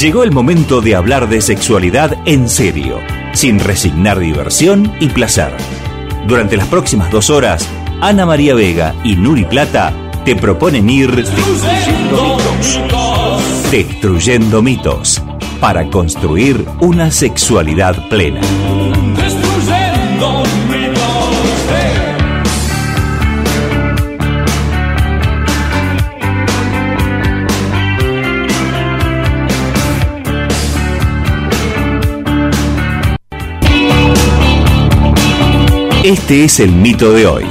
Llegó el momento de hablar de sexualidad en serio, sin resignar diversión y placer. Durante las próximas dos horas, Ana María Vega y Nuri Plata te proponen ir destruyendo mitos, destruyendo mitos para construir una sexualidad plena. Este es el mito de hoy.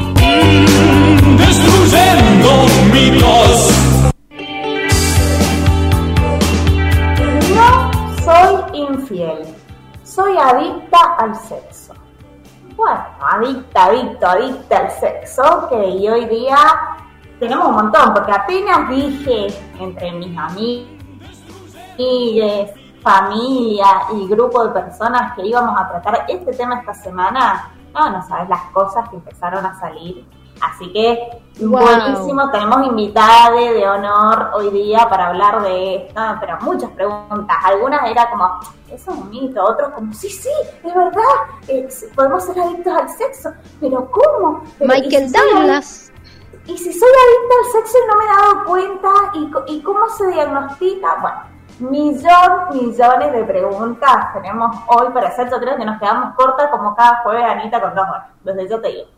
Destruyendo mitos. No soy infiel. Soy adicta al sexo. Bueno, adicta, adicta, adicta al sexo, que hoy día tenemos un montón, porque apenas dije entre mis amigos, familia y grupo de personas que íbamos a tratar este tema esta semana, no, no sabes las cosas que empezaron a salir. Así que buenísimo, tenemos invitada de honor hoy día para hablar de esto, pero muchas preguntas. Algunas era como, eso es un mito, otros como, sí, sí, es verdad, eh, podemos ser adictos al sexo, pero ¿cómo? Michael Douglas. Y si soy adicta al sexo y no me he dado cuenta, ¿y, y cómo se diagnostica? Bueno, millón, millones de preguntas tenemos hoy para hacer. Yo creo que nos quedamos cortas como cada jueves, Anita, con dos horas. Desde yo te digo.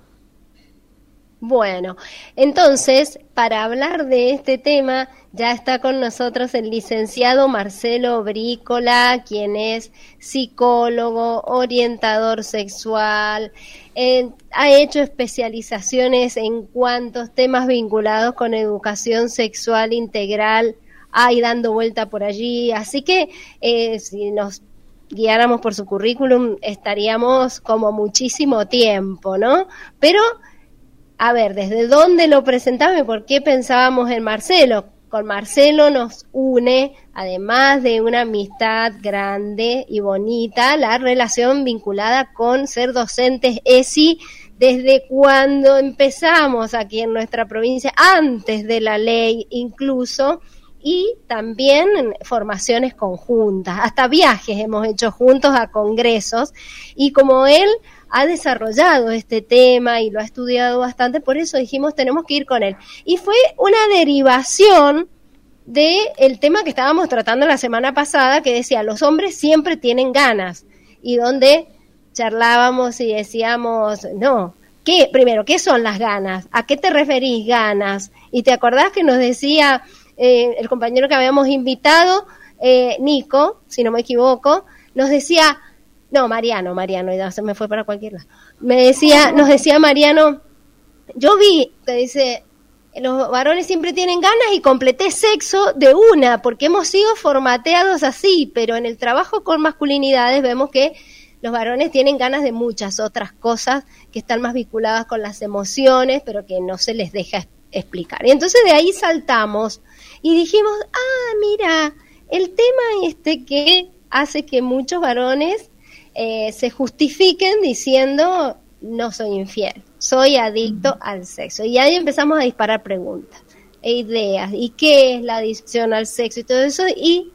Bueno, entonces, para hablar de este tema, ya está con nosotros el licenciado Marcelo Brícola, quien es psicólogo, orientador sexual, eh, ha hecho especializaciones en cuantos temas vinculados con educación sexual integral, hay dando vuelta por allí. Así que eh, si nos guiáramos por su currículum, estaríamos como muchísimo tiempo, ¿no? Pero, a ver, ¿desde dónde lo presentaba y por qué pensábamos en Marcelo? Con Marcelo nos une, además de una amistad grande y bonita, la relación vinculada con ser docentes ESI desde cuando empezamos aquí en nuestra provincia, antes de la ley incluso, y también formaciones conjuntas, hasta viajes hemos hecho juntos a congresos y como él ha desarrollado este tema y lo ha estudiado bastante, por eso dijimos tenemos que ir con él. Y fue una derivación del el tema que estábamos tratando la semana pasada que decía los hombres siempre tienen ganas y donde charlábamos y decíamos, no, ¿qué? Primero, ¿qué son las ganas? ¿A qué te referís ganas? Y te acordás que nos decía eh, el compañero que habíamos invitado, eh, Nico, si no me equivoco, nos decía, no, Mariano, Mariano, ya se me fue para cualquier lado. Me decía, nos decía Mariano, yo vi, te dice, los varones siempre tienen ganas y completé sexo de una, porque hemos sido formateados así, pero en el trabajo con masculinidades vemos que los varones tienen ganas de muchas otras cosas que están más vinculadas con las emociones, pero que no se les deja explicar. Y entonces de ahí saltamos y dijimos, ah, mira, el tema este que hace que muchos varones eh, se justifiquen diciendo, no soy infiel, soy adicto al sexo. Y ahí empezamos a disparar preguntas e ideas, y qué es la adicción al sexo y todo eso, y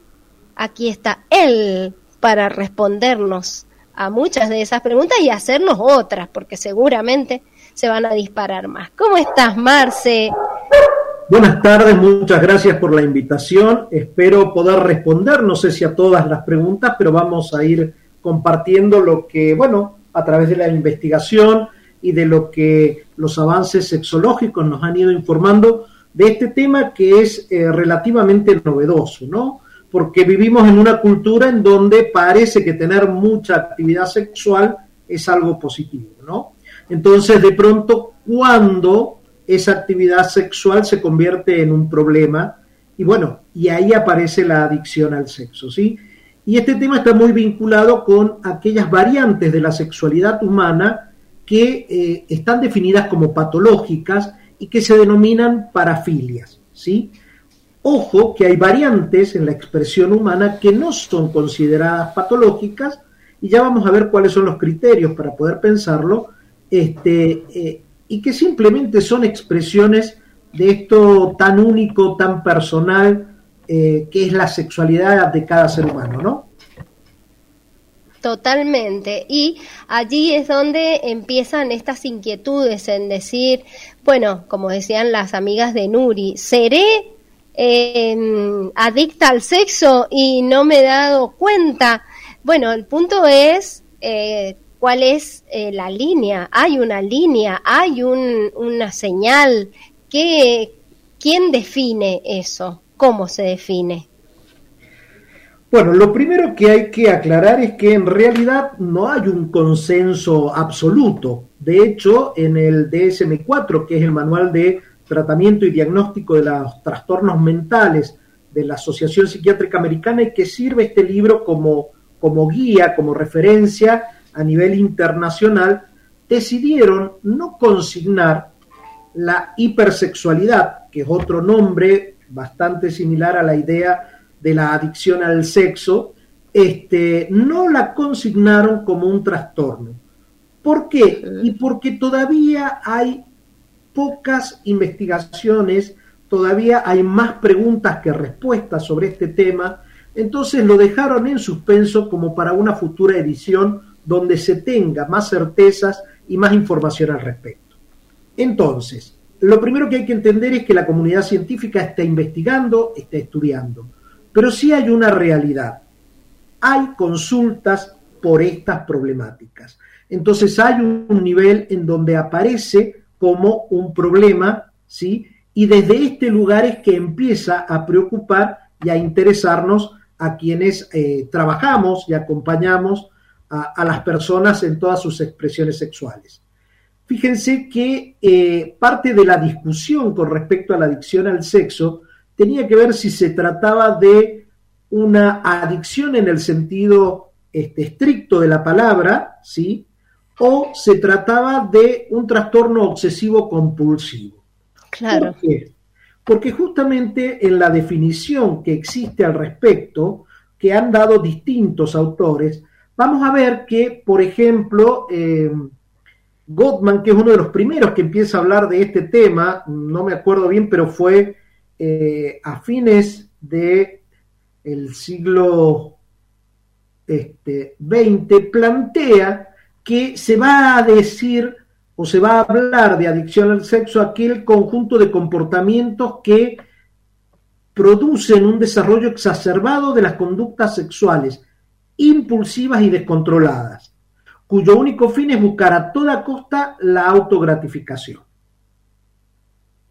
aquí está él para respondernos a muchas de esas preguntas y hacernos otras, porque seguramente se van a disparar más. ¿Cómo estás, Marce? Buenas tardes, muchas gracias por la invitación. Espero poder responder, no sé si a todas las preguntas, pero vamos a ir compartiendo lo que, bueno, a través de la investigación y de lo que los avances sexológicos nos han ido informando de este tema que es eh, relativamente novedoso, ¿no? Porque vivimos en una cultura en donde parece que tener mucha actividad sexual es algo positivo, ¿no? Entonces, de pronto, cuando esa actividad sexual se convierte en un problema y bueno, y ahí aparece la adicción al sexo, ¿sí? Y este tema está muy vinculado con aquellas variantes de la sexualidad humana que eh, están definidas como patológicas y que se denominan parafilias, ¿sí? Ojo que hay variantes en la expresión humana que no son consideradas patológicas y ya vamos a ver cuáles son los criterios para poder pensarlo, este, eh, y que simplemente son expresiones de esto tan único, tan personal, eh, qué es la sexualidad de cada ser humano, ¿no? Totalmente. Y allí es donde empiezan estas inquietudes en decir, bueno, como decían las amigas de Nuri, ¿seré em, adicta al sexo y no me he dado cuenta? Bueno, el punto es eh, cuál es eh, la línea. Hay una línea, hay una señal. ¿Qué, ¿Quién define eso? ¿Cómo se define? Bueno, lo primero que hay que aclarar es que en realidad no hay un consenso absoluto. De hecho, en el DSM-4, que es el Manual de Tratamiento y Diagnóstico de los Trastornos Mentales de la Asociación Psiquiátrica Americana, y que sirve este libro como guía, como referencia a nivel internacional, decidieron no consignar la hipersexualidad, que es otro nombre bastante similar a la idea de la adicción al sexo, este, no la consignaron como un trastorno. ¿Por qué? Y porque todavía hay pocas investigaciones, todavía hay más preguntas que respuestas sobre este tema, entonces lo dejaron en suspenso como para una futura edición donde se tenga más certezas y más información al respecto. Entonces, lo primero que hay que entender es que la comunidad científica está investigando, está estudiando. Pero sí hay una realidad. Hay consultas por estas problemáticas. Entonces hay un nivel en donde aparece como un problema, ¿sí? Y desde este lugar es que empieza a preocupar y a interesarnos a quienes eh, trabajamos y acompañamos a, las personas en todas sus expresiones sexuales. Fíjense que eh, parte de la discusión con respecto a la adicción al sexo tenía que ver si se trataba de una adicción en el sentido este, estricto de la palabra, ¿sí? O se trataba de un trastorno obsesivo compulsivo. Claro. ¿Por qué? Porque justamente en la definición que existe al respecto, que han dado distintos autores, vamos a ver que, por ejemplo, eh, Gottman, que es uno de los primeros que empieza a hablar de este tema, no me acuerdo bien, pero fue eh, a fines del siglo este, XX, plantea que se va a decir o se va a hablar de adicción al sexo aquel conjunto de comportamientos que producen un desarrollo exacerbado de las conductas sexuales, impulsivas y descontroladas, cuyo único fin es buscar a toda costa la autogratificación.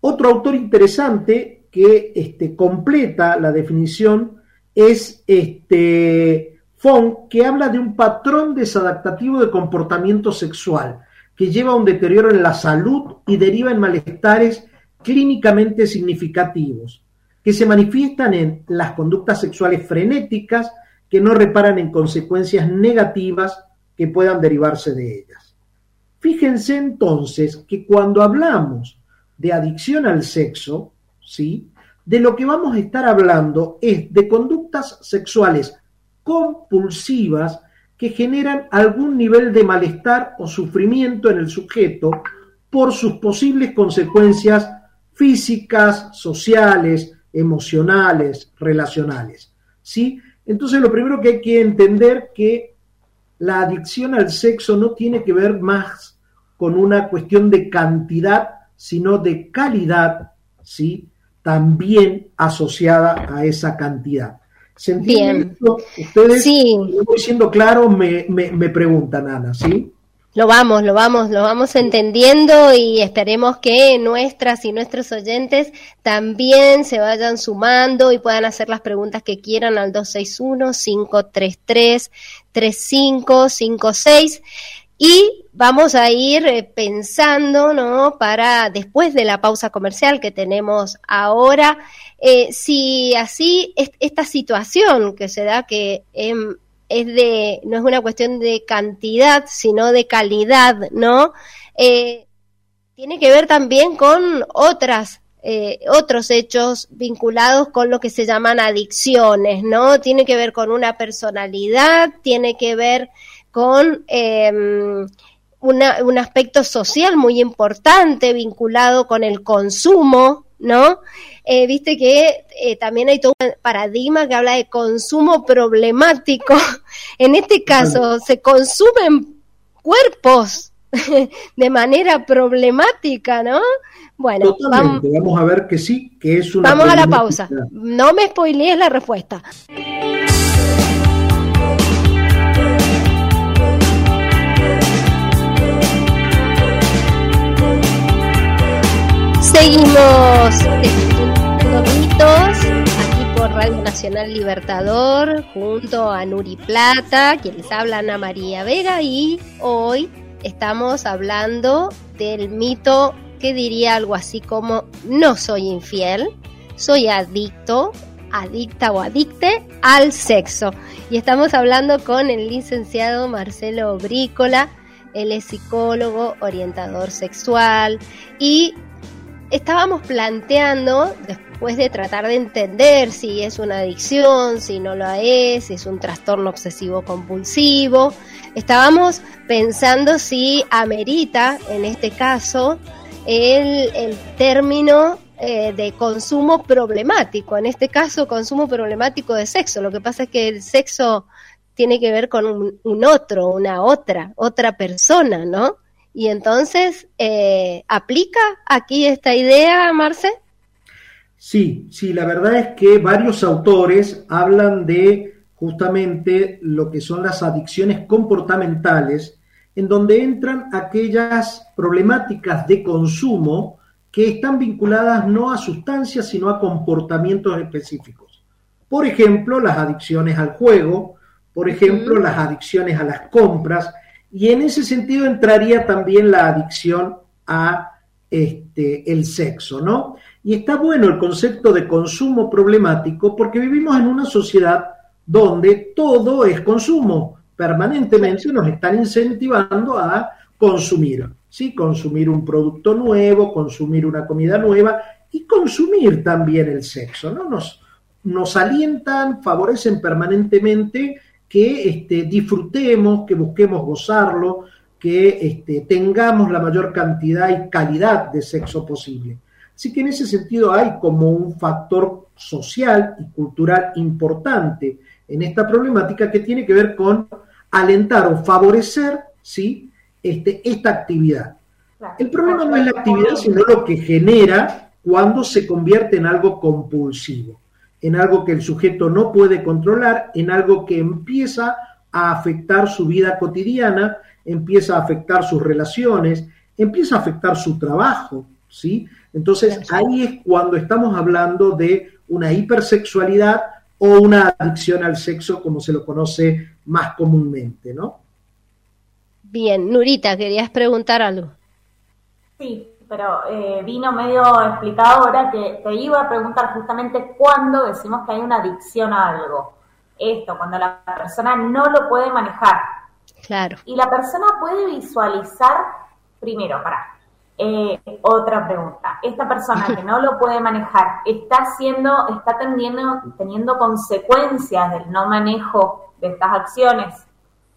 Otro autor interesante que este, completa la definición es este, Fong, que habla de un patrón desadaptativo de comportamiento sexual que lleva a un deterioro en la salud y deriva en malestares clínicamente significativos, que se manifiestan en las conductas sexuales frenéticas que no reparan en consecuencias negativas que puedan derivarse de ellas. Fíjense entonces que cuando hablamos de adicción al sexo, ¿sí? De lo que vamos a estar hablando es de conductas sexuales compulsivas que generan algún nivel de malestar o sufrimiento en el sujeto por sus posibles consecuencias físicas, sociales, emocionales, relacionales. ¿sí? Entonces lo primero que hay que entender que la adicción al sexo no tiene que ver más con una cuestión de cantidad, sino de calidad ¿sí? también asociada a esa cantidad. ¿Se entiende Ustedes, sí. voy siendo claro, me, me, preguntan, Ana, ¿sí? Lo vamos, lo vamos, lo vamos entendiendo y esperemos que nuestras y nuestros oyentes también se vayan sumando y puedan hacer las preguntas que quieran al 261-533-3556. Y vamos a ir eh, pensando, ¿no? Para después de la pausa comercial que tenemos ahora, eh, si así esta situación que se da que es de, no es una cuestión de cantidad, sino de calidad, ¿no? Eh, tiene que ver también con otras otros hechos vinculados con lo que se llaman adicciones, ¿no? Tiene que ver con una personalidad, tiene que ver con em, un aspecto social muy importante vinculado con el consumo, ¿no? Eh, viste que eh, también hay todo un paradigma que habla de consumo problemático. en este caso, se consumen cuerpos de manera problemática, ¿no? Bueno, vamos, vamos, a ver que sí, que es una. Vamos a la pausa. No me spoilees la respuesta. Seguimos mitos aquí por Radio Nacional Libertador junto a Nuri Plata, quien les habla Ana María Vega y hoy estamos hablando del mito que diría algo así como no soy infiel, soy adicto, adicta o adicte al sexo. Y estamos hablando con el licenciado Marcelo Brícola, él es psicólogo, orientador sexual y estábamos planteando, después de tratar de entender si es una adicción, si no lo es, si es un trastorno obsesivo compulsivo, estábamos pensando si amerita, en este caso, el, término eh, de consumo problemático, en este caso consumo problemático de sexo. Lo que pasa es que el sexo tiene que ver con un, un otro, una otra, otra persona, ¿no? Y entonces, eh, ¿aplica aquí esta idea, Marce? Sí, sí, la verdad es que varios autores hablan de justamente lo que son las adicciones comportamentales, en donde entran aquellas problemáticas de consumo que están vinculadas no a sustancias, sino a comportamientos específicos. Por ejemplo, las adicciones al juego, por ejemplo, las adicciones a las compras, y en ese sentido entraría también la adicción a este, el sexo, ¿no? Y está bueno el concepto de consumo problemático porque vivimos en una sociedad donde todo es consumo. Permanentemente nos están incentivando a consumir, ¿sí? Consumir un producto nuevo, consumir una comida nueva y consumir también el sexo, ¿no? Nos, nos alientan, favorecen permanentemente que este, disfrutemos, que busquemos gozarlo, que este, tengamos la mayor cantidad y calidad de sexo posible. Así que en ese sentido hay como un factor social y cultural importante en esta problemática que tiene que ver con alentar o favorecer ¿sí? este, esta actividad. El problema no es la actividad, sino lo que genera cuando se convierte en algo compulsivo en algo que el sujeto no puede controlar, en algo que empieza a afectar su vida cotidiana, empieza a afectar sus relaciones, empieza a afectar su trabajo, ¿sí? Entonces ahí es cuando estamos hablando de una hipersexualidad o una adicción al sexo como se lo conoce más comúnmente, ¿no? Bien, Nurita, querías preguntar algo. Sí, pero eh, vino medio explicado ahora que te iba a preguntar justamente cuándo decimos que hay una adicción a algo. Esto, cuando la persona no lo puede manejar. Claro. Y la persona puede visualizar, primero, para, eh, otra pregunta. Esta persona que no lo puede manejar, ¿está haciendo, está teniendo, teniendo consecuencias del no manejo de estas acciones?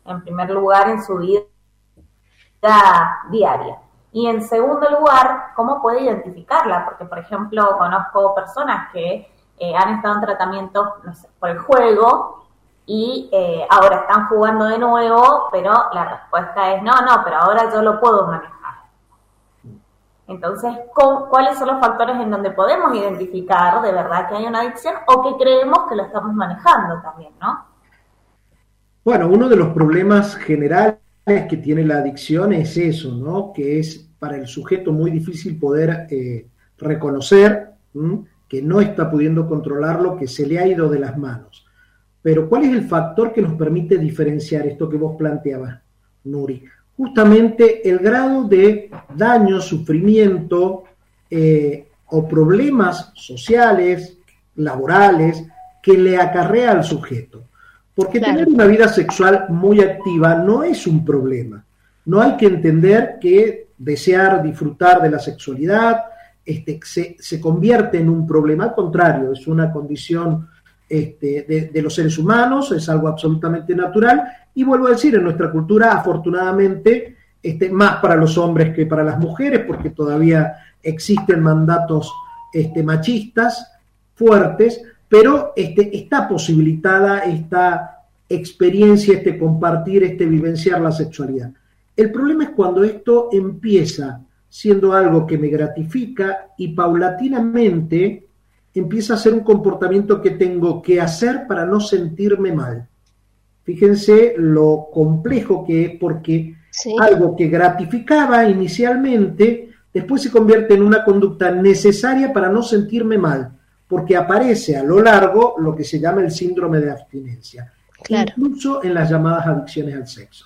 En primer lugar, en su vida diaria. Y en segundo lugar, ¿cómo puede identificarla? Porque, por ejemplo, conozco personas que eh, han estado en tratamiento por el juego y eh, ahora están jugando de nuevo, pero la respuesta es no, no, pero ahora yo lo puedo manejar. Entonces, ¿cuáles son los factores en donde podemos identificar de verdad que hay una adicción o que creemos que lo estamos manejando también, no? Bueno, uno de los problemas generales que tiene la adicción es eso, ¿no? Que es para el sujeto muy difícil poder eh, reconocer que no está pudiendo controlarlo, que se le ha ido de las manos. Pero ¿cuál es el factor que nos permite diferenciar esto que vos planteabas, Nuri? Justamente el grado de daño, sufrimiento eh, o problemas sociales, laborales, que le acarrea al sujeto. Porque tener una vida sexual muy activa no es un problema. No hay que entender que desear disfrutar de la sexualidad, este, se, convierte en un problema, al contrario, es una condición este, de, los seres humanos, es algo absolutamente natural, y vuelvo a decir, en nuestra cultura, afortunadamente, este, más para los hombres que para las mujeres, porque todavía existen mandatos este, machistas fuertes, pero este, está posibilitada esta experiencia, este compartir, este vivenciar la sexualidad. El problema es cuando esto empieza siendo algo que me gratifica y paulatinamente empieza a ser un comportamiento que tengo que hacer para no sentirme mal. Fíjense lo complejo que es porque algo que gratificaba inicialmente, después se convierte en una conducta necesaria para no sentirme mal, porque aparece a lo largo lo que se llama el síndrome de abstinencia, incluso en las llamadas adicciones al sexo.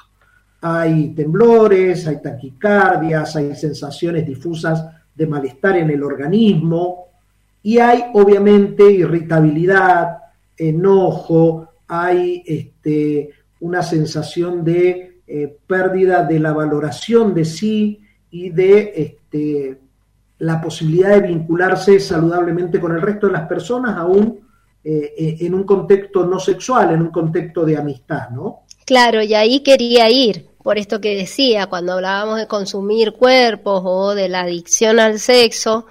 Hay temblores, hay taquicardias, hay sensaciones difusas de malestar en el organismo y hay obviamente irritabilidad, enojo, hay este, una sensación de eh, pérdida de la valoración de sí y de este, la posibilidad de vincularse saludablemente con el resto de las personas, aún eh, eh, en un contexto no sexual, en un contexto de amistad, ¿no? Claro, y ahí quería ir, por esto que decía, cuando hablábamos de consumir cuerpos o de la adicción al sexo,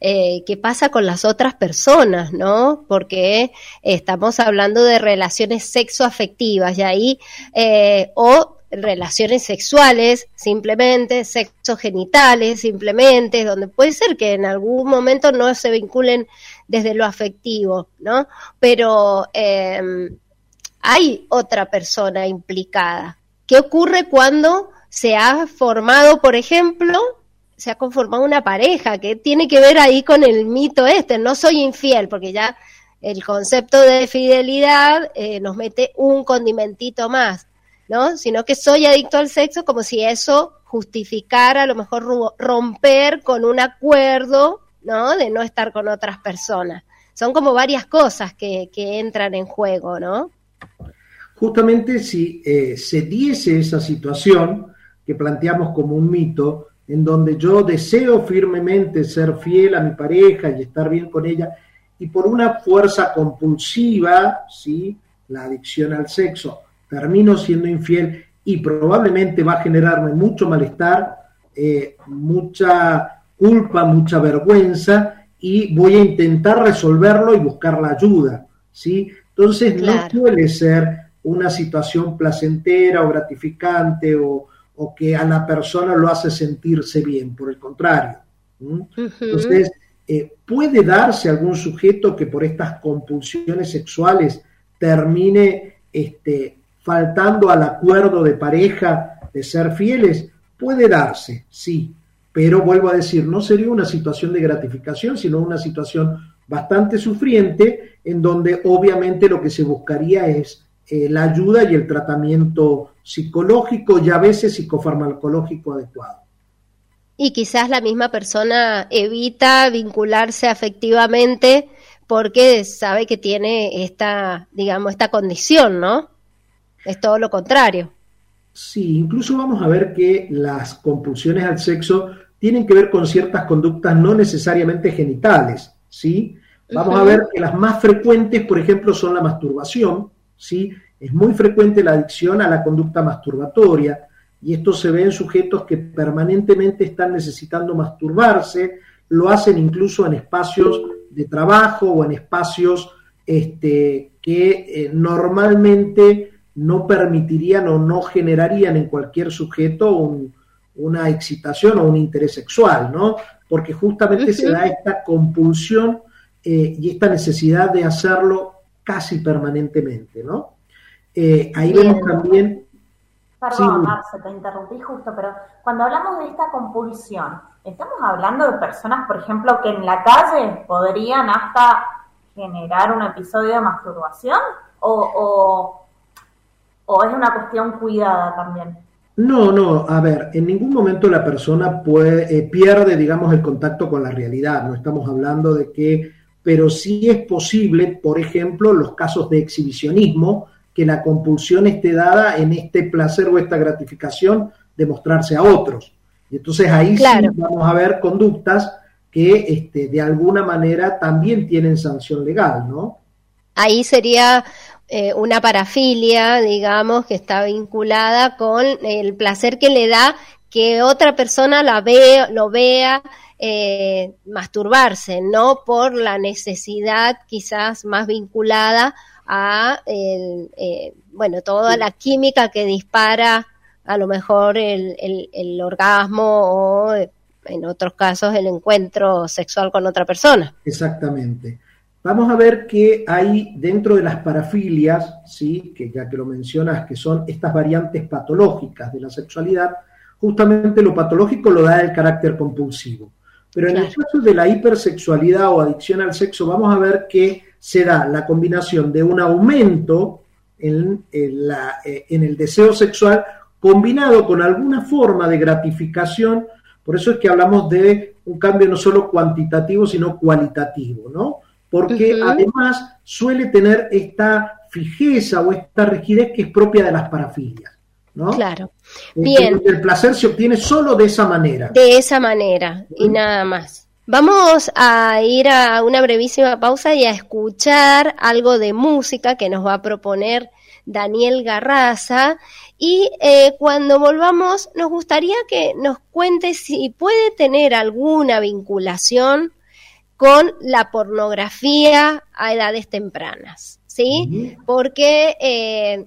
eh, qué pasa con las otras personas, ¿no? Porque estamos hablando de relaciones sexoafectivas y ahí, eh, o relaciones sexuales, simplemente, sexo genitales, simplemente, donde puede ser que en algún momento no se vinculen desde lo afectivo, ¿no? Pero em, hay otra persona implicada. ¿Qué ocurre cuando se ha formado, por ejemplo, se ha conformado una pareja, que tiene que ver ahí con el mito este, no soy infiel, porque ya el concepto de fidelidad eh, nos mete un condimentito más, ¿no? Sino que soy adicto al sexo como si eso justificara a lo mejor romper con un acuerdo, ¿no? De no estar con otras personas. Son como varias cosas que, que entran en juego, ¿no? Justamente si eh, se diese esa situación que planteamos como un mito, en donde yo deseo firmemente ser fiel a mi pareja y estar bien con ella, y por una fuerza compulsiva, ¿sí? la adicción al sexo, termino siendo infiel y probablemente va a generarme mucho malestar, eh, mucha culpa, mucha vergüenza, y voy a intentar resolverlo y buscar la ayuda. ¿sí? Entonces no suele ser una situación placentera o gratificante o, o que a la persona lo hace sentirse bien, por el contrario. Entonces, eh, ¿puede darse algún sujeto que por estas compulsiones sexuales termine este, faltando al acuerdo de pareja de ser fieles? Puede darse, sí, pero vuelvo a decir, no sería una situación de gratificación, sino una situación bastante sufriente en donde obviamente lo que se buscaría es eh, la ayuda y el tratamiento psicológico y a veces psicofarmacológico adecuado. Y quizás la misma persona evita vincularse afectivamente porque sabe que tiene esta, digamos, esta condición, ¿no? Es todo lo contrario. Sí, incluso vamos a ver que las compulsiones al sexo tienen que ver con ciertas conductas no necesariamente genitales, ¿sí? Vamos a ver que las más frecuentes, por ejemplo, son la masturbación, ¿sí? Es muy frecuente la adicción a la conducta masturbatoria y esto se ve en sujetos que permanentemente están necesitando masturbarse, lo hacen incluso en espacios de trabajo o en espacios este, que eh, normalmente no permitirían o no generarían en cualquier sujeto una excitación o un interés sexual, ¿no? Porque justamente se da esta compulsión eh, y esta necesidad de hacerlo casi permanentemente, ¿no? Eh, ahí vemos también... Perdón, Marce, te interrumpí justo, pero cuando hablamos de esta compulsión, ¿estamos hablando de personas, por ejemplo, que en la calle podrían hasta generar un episodio de masturbación? ¿O, o, es una cuestión cuidada también? No, no, a ver, en ningún momento la persona puede, eh, pierde, digamos, el contacto con la realidad. No estamos hablando de que, pero sí es posible, por ejemplo, los casos de exhibicionismo, que la compulsión esté dada en este placer o esta gratificación de mostrarse a otros. Y entonces ahí sí vamos a ver conductas que este, de alguna manera también tienen sanción legal, ¿no? Ahí sería eh, una parafilia, digamos, que está vinculada con el placer que le da que otra persona la ve, lo vea eh, masturbarse, no por la necesidad quizás más vinculada a, eh, bueno, toda la química que dispara a lo mejor el, el, orgasmo o en otros casos el encuentro sexual con otra persona. Exactamente. Vamos a ver que hay dentro de las parafilias, ¿sí? que ya que lo mencionas, que son estas variantes patológicas de la sexualidad, justamente lo patológico lo da el carácter compulsivo. Pero en el caso de la hipersexualidad o adicción al sexo, vamos a ver que se da la combinación de un aumento en, la, eh, en el deseo sexual combinado con alguna forma de gratificación. Por eso es que hablamos de un cambio no solo cuantitativo, sino cualitativo, ¿no? Porque además suele tener esta fijeza o esta rigidez que es propia de las parafilias. ¿no? Claro. Bien. El placer se obtiene solo de esa manera. De esa manera y nada más. Vamos a ir a una brevísima pausa y a escuchar algo de música que nos va a proponer Daniel Garraza. Y eh, cuando volvamos, nos gustaría que nos cuente si puede tener alguna vinculación con la pornografía a edades tempranas. ¿Sí? Porque eh,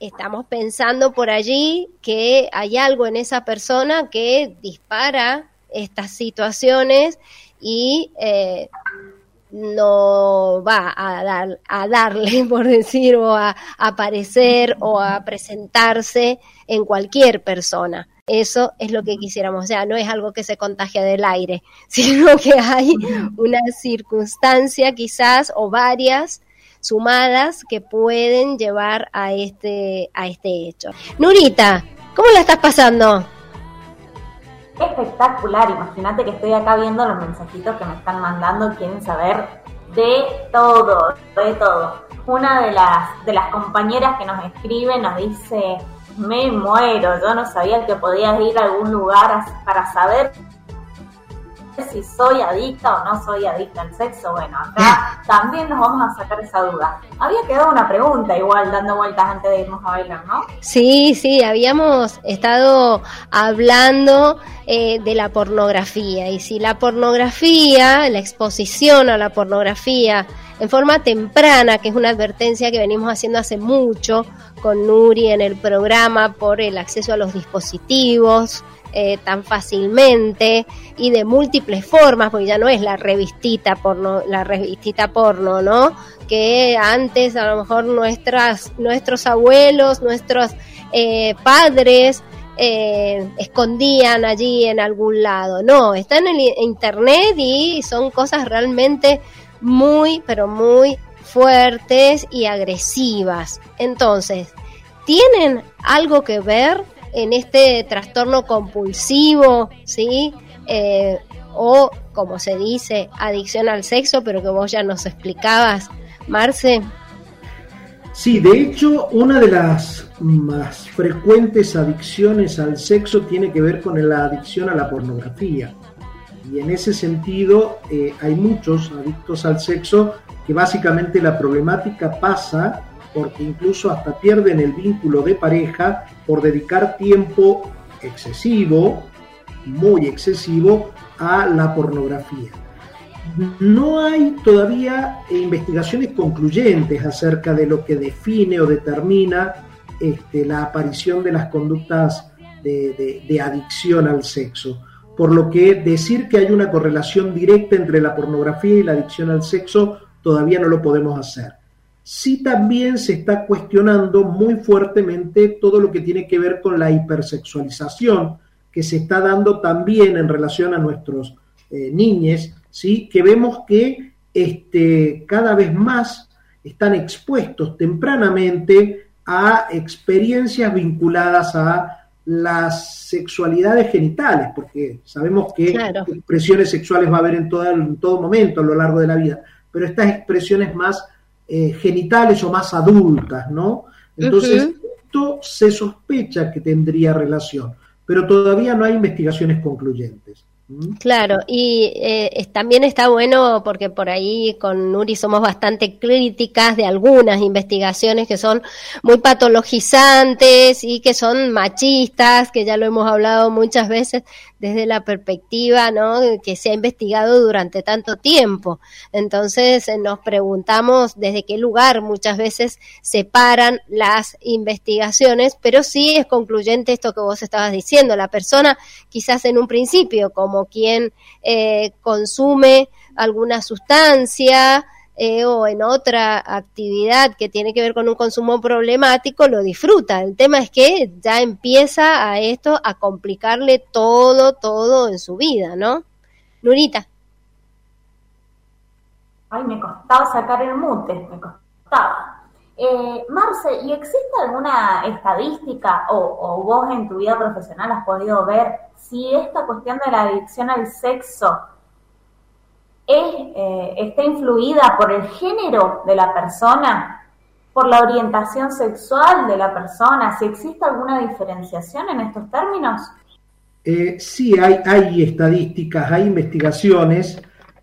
estamos pensando por allí que hay algo en esa persona que dispara estas situaciones y eh, no va a, dar, a darle, por decir, o a, aparecer o a presentarse en cualquier persona. Eso es lo que quisiéramos, o sea, no es algo que se contagia del aire, sino que hay una circunstancia quizás o varias sumadas que pueden llevar a este, a este hecho. Nurita, ¿cómo la estás pasando? Espectacular, imagínate que estoy acá viendo los mensajitos que me están mandando, quieren saber de todo, de todo. Una de las, de las compañeras que nos escribe nos dice, me muero, yo no sabía que podías ir a algún lugar para saber si soy adicta o no soy adicta al sexo. Bueno, acá también nos vamos a sacar esa duda. Había quedado una pregunta igual dando vueltas antes de irnos a bailar, ¿no? Sí, sí, habíamos estado hablando eh, de la pornografía y si la pornografía, la exposición a la pornografía en forma temprana, que es una advertencia que venimos haciendo hace mucho con Nuri en el programa por el acceso a los dispositivos, eh, tan fácilmente y de múltiples formas, porque ya no es la revistita porno, la revistita porno, ¿no? Que antes a lo mejor nuestras, nuestros abuelos, nuestros eh, padres eh, escondían allí en algún lado. No, está en el internet y son cosas realmente muy, pero muy fuertes y agresivas. Entonces, ¿tienen algo que ver en este trastorno compulsivo, ¿sí? Eh, o, como se dice, adicción al sexo, pero que vos ya nos explicabas, Marce. Sí, de hecho, una de las más frecuentes adicciones al sexo tiene que ver con la adicción a la pornografía. Y en ese sentido, eh, hay muchos adictos al sexo que básicamente la problemática pasa porque incluso hasta pierden el vínculo de pareja por dedicar tiempo excesivo, muy excesivo, a la pornografía. No hay todavía investigaciones concluyentes acerca de lo que define o determina este, la aparición de las conductas de adicción al sexo. Por lo que decir que hay una correlación directa entre la pornografía y la adicción al sexo todavía no lo podemos hacer sí también se está cuestionando muy fuertemente todo lo que tiene que ver con la hipersexualización que se está dando también en relación a nuestros eh, niños, ¿sí? que vemos que este, cada vez más están expuestos tempranamente a experiencias vinculadas a las sexualidades genitales, porque sabemos que expresiones sexuales va a haber en todo, en todo momento a lo largo de la vida, pero estas expresiones más eh, genitales o más adultas, ¿no? Entonces, esto se sospecha que tendría relación, pero todavía no hay investigaciones concluyentes. Claro, y eh, también está bueno porque por ahí con Nuri somos bastante críticas de algunas investigaciones que son muy patologizantes y que son machistas, que ya lo hemos hablado muchas veces desde la perspectiva ¿no? que se ha investigado durante tanto tiempo. Entonces eh, nos preguntamos desde qué lugar muchas veces se paran las investigaciones, pero sí es concluyente esto que vos estabas diciendo. La persona quizás en un principio como quien eh, consume alguna sustancia, eh, o en otra actividad que tiene que ver con un consumo problemático, lo disfruta. El tema es que ya empieza a esto a complicarle todo, todo en su vida, ¿no? Nurita. Ay, me costaba sacar el mute, me costaba. Eh, Marce, ¿y existe alguna estadística o, o vos en tu vida profesional has podido ver si esta cuestión de la adicción al sexo es, eh, está influida por el género de la persona, por la orientación sexual de la persona, si existe alguna diferenciación en estos términos. Eh, sí, hay, hay estadísticas, hay investigaciones.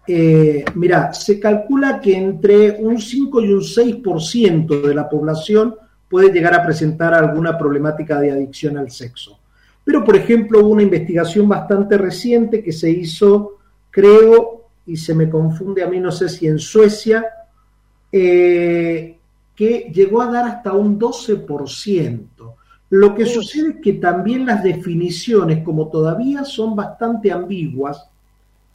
Eh, mira, se calcula que entre un 5 y un 6% de la población puede llegar a presentar alguna problemática de adicción al sexo. Pero, por ejemplo, hubo una investigación bastante reciente que se hizo, creo, y se me confunde a mí, no sé si en Suecia, eh, que llegó a dar hasta un 12%. Lo que sucede es que también las definiciones, como todavía son bastante ambiguas,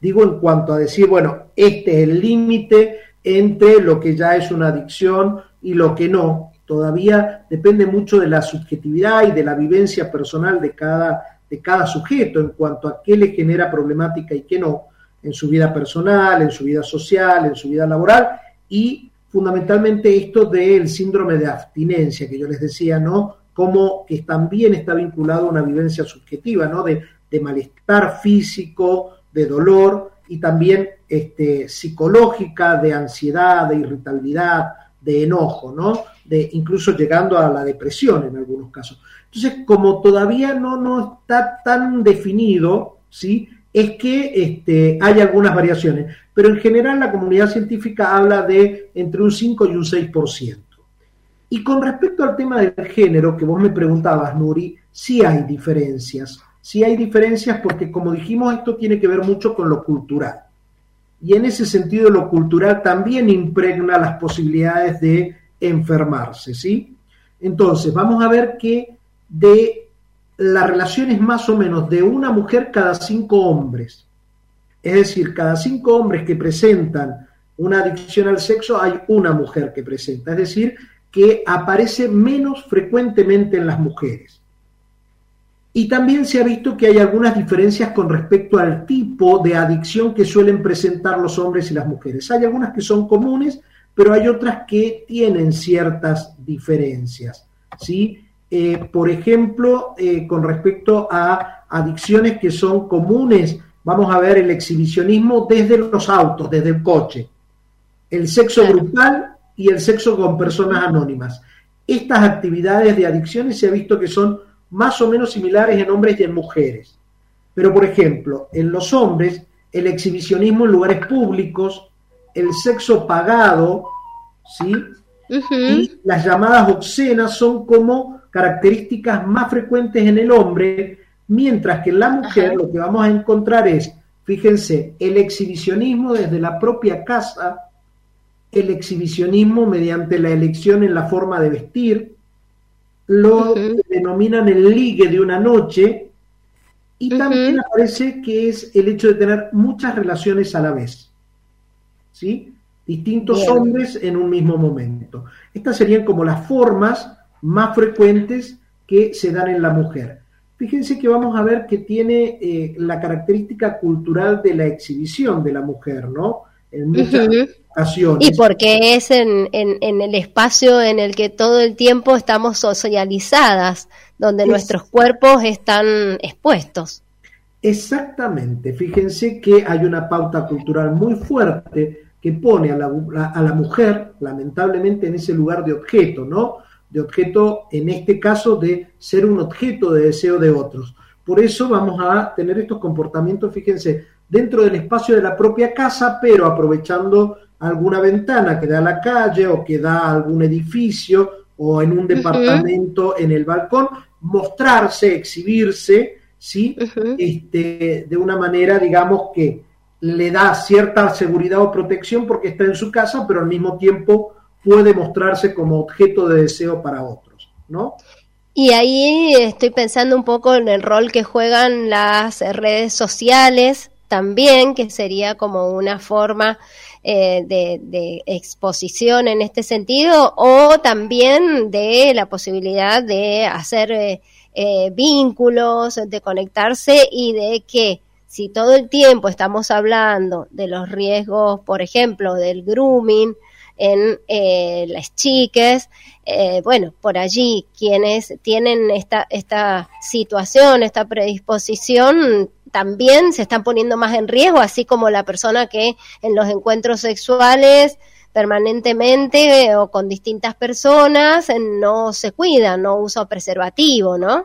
digo en cuanto a decir, bueno, este es el límite entre lo que ya es una adicción y lo que no, todavía depende mucho de la subjetividad y de la vivencia personal de cada, de cada sujeto en cuanto a qué le genera problemática y qué no en su vida personal, en su vida social, en su vida laboral y fundamentalmente esto del síndrome de abstinencia que yo les decía, ¿no? Como que también está vinculado a una vivencia subjetiva, ¿no? De, malestar físico, de dolor y también este, psicológica, de ansiedad, de irritabilidad, de enojo, ¿no? De incluso llegando a la depresión en algunos casos. Entonces, como todavía no, no está tan definido, ¿sí? Es que este, hay algunas variaciones, pero en general la comunidad científica habla de entre un 5 y un 6%. Y con respecto al tema del género que vos me preguntabas, Nuri, sí hay diferencias. Sí hay diferencias porque, como dijimos, esto tiene que ver mucho con lo cultural. Y en ese sentido, lo cultural también impregna las posibilidades de enfermarse, ¿sí? Entonces, vamos a ver que de la relación es más o menos de una mujer cada cinco hombres. Es decir, cada cinco hombres que presentan una adicción al sexo, hay una mujer que presenta. Es decir, que aparece menos frecuentemente en las mujeres. Y también se ha visto que hay algunas diferencias con respecto al tipo de adicción que suelen presentar los hombres y las mujeres. Hay algunas que son comunes, pero hay otras que tienen ciertas diferencias. ¿sí? Eh, por ejemplo, eh, con respecto a adicciones que son comunes, vamos a ver el exhibicionismo desde los autos, desde el coche, el sexo grupal y el sexo con personas anónimas. Estas actividades de adicciones se ha visto que son más o menos similares en hombres y en mujeres. Pero, por ejemplo, en los hombres, el exhibicionismo en lugares públicos, el sexo pagado, ¿sí? Y las llamadas obscenas son como características más frecuentes en el hombre, mientras que en la mujer lo que vamos a encontrar es, fíjense, el exhibicionismo desde la propia casa, el exhibicionismo mediante la elección en la forma de vestir, lo denominan el ligue de una noche, y también aparece que es el hecho de tener muchas relaciones a la vez. ¿Sí? Distintos hombres en un mismo momento. Estas serían como las formas más frecuentes que se dan en la mujer. Fíjense que vamos a ver que tiene eh, la característica cultural de la exhibición de la mujer, ¿no? En muchas ocasiones. Y porque es en, en, el espacio en el que todo el tiempo estamos socializadas, donde nuestros cuerpos están expuestos. Exactamente, fíjense que hay una pauta cultural muy fuerte que pone a la, a la mujer, lamentablemente, en ese lugar de objeto, ¿no? De objeto, en este caso, de ser un objeto de deseo de otros. por eso vamos a tener estos comportamientos, fíjense, dentro del espacio de la propia casa, pero aprovechando alguna ventana que da a la calle o que da a algún edificio o en un departamento en el balcón, mostrarse, exhibirse, ¿sí? este, de una manera, digamos, que le da cierta seguridad o protección porque está en su casa, pero al mismo tiempo puede mostrarse como objeto de deseo para otros, ¿no? Y ahí estoy pensando un poco en el rol que juegan las redes sociales también, que sería como una forma eh, de, exposición en este sentido, o también de la posibilidad de hacer eh, eh, vínculos, de conectarse y de que si todo el tiempo estamos hablando de los riesgos, por ejemplo, del grooming en las chiques, bueno, por allí quienes tienen esta, esta situación, esta predisposición, también se están poniendo más en riesgo, así como la persona que en los encuentros sexuales permanentemente o con distintas personas no se cuida, no usa preservativo, ¿no?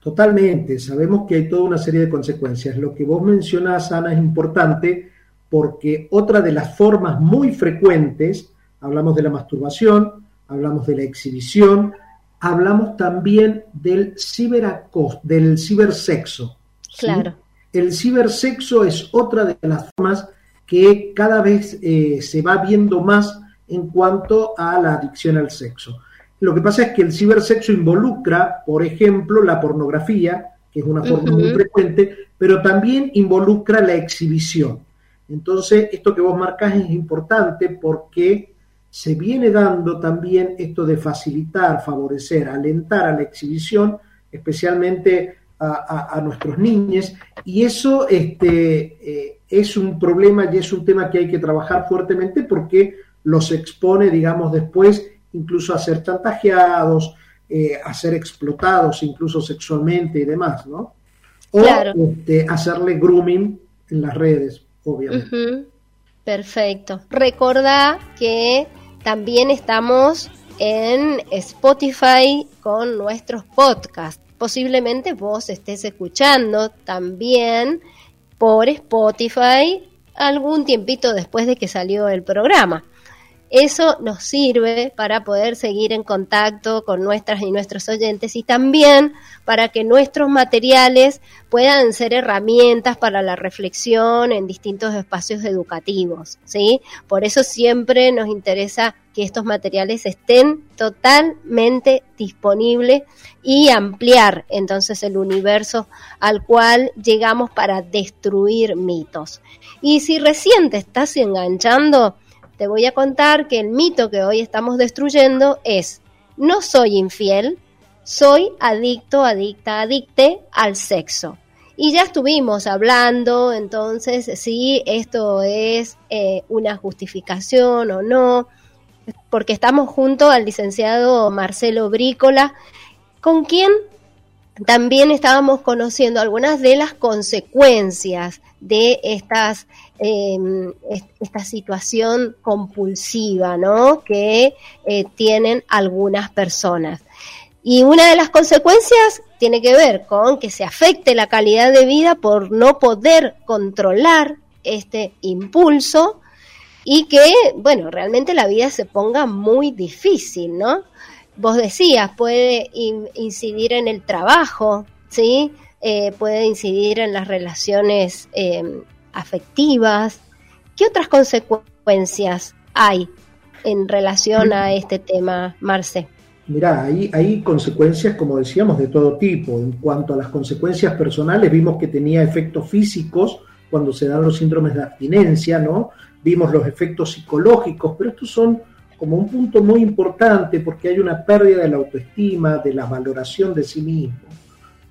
Totalmente, sabemos que hay toda una serie de consecuencias. Lo que vos mencionás, Ana, es importante porque otra de las formas muy frecuentes, hablamos de la masturbación, hablamos de la exhibición, hablamos también del ciberacos, del cibersexo. Claro. El cibersexo es otra de las formas que cada vez eh, se va viendo más en cuanto a la adicción al sexo. Lo que pasa es que el cibersexo involucra, por ejemplo, la pornografía, que es una forma muy frecuente, pero también involucra la exhibición. Entonces, esto que vos marcás es importante porque se viene dando también esto de facilitar, favorecer, alentar a la exhibición, especialmente a, nuestros niños. Y eso este, eh, es un problema y es un tema que hay que trabajar fuertemente porque los expone, digamos, después incluso a ser chantajeados, eh, a ser explotados incluso sexualmente y demás, ¿no? O este, hacerle grooming en las redes, Perfecto. Recordá que también estamos en Spotify con nuestros podcasts posiblemente vos estés escuchando también por Spotify algún tiempito después de que salió el programa. Eso nos sirve para poder seguir en contacto con nuestras y nuestros oyentes y también para que nuestros materiales puedan ser herramientas para la reflexión en distintos espacios educativos, ¿sí? Por eso siempre nos interesa que estos materiales estén totalmente disponibles y ampliar entonces el universo al cual llegamos para destruir mitos. Y si recién te estás enganchando, te voy a contar que el mito que hoy estamos destruyendo es, no soy infiel, soy adicto, adicta, adicte al sexo. Y ya estuvimos hablando entonces si esto es eh, una justificación o no, porque estamos junto al licenciado Marcelo Brícola, con quien también estábamos conociendo algunas de las consecuencias de estas em, esta situación compulsiva ¿no? que eh, tienen algunas personas. Y una de las consecuencias tiene que ver con que se afecte la calidad de vida por no poder controlar este impulso y que, bueno, realmente la vida se ponga muy difícil, ¿no? vos decías, puede incidir en el trabajo, ¿sí? Eh, puede incidir en las relaciones eh, afectivas. ¿Qué otras consecuencias hay en relación a este tema, Marce? Mirá, hay, consecuencias, como decíamos, de todo tipo. En cuanto a las consecuencias personales, vimos que tenía efectos físicos cuando se dan los síndromes de abstinencia, ¿no? Vimos los efectos psicológicos, pero estos son como un punto muy importante porque hay una pérdida de la autoestima, de la valoración de sí mismo,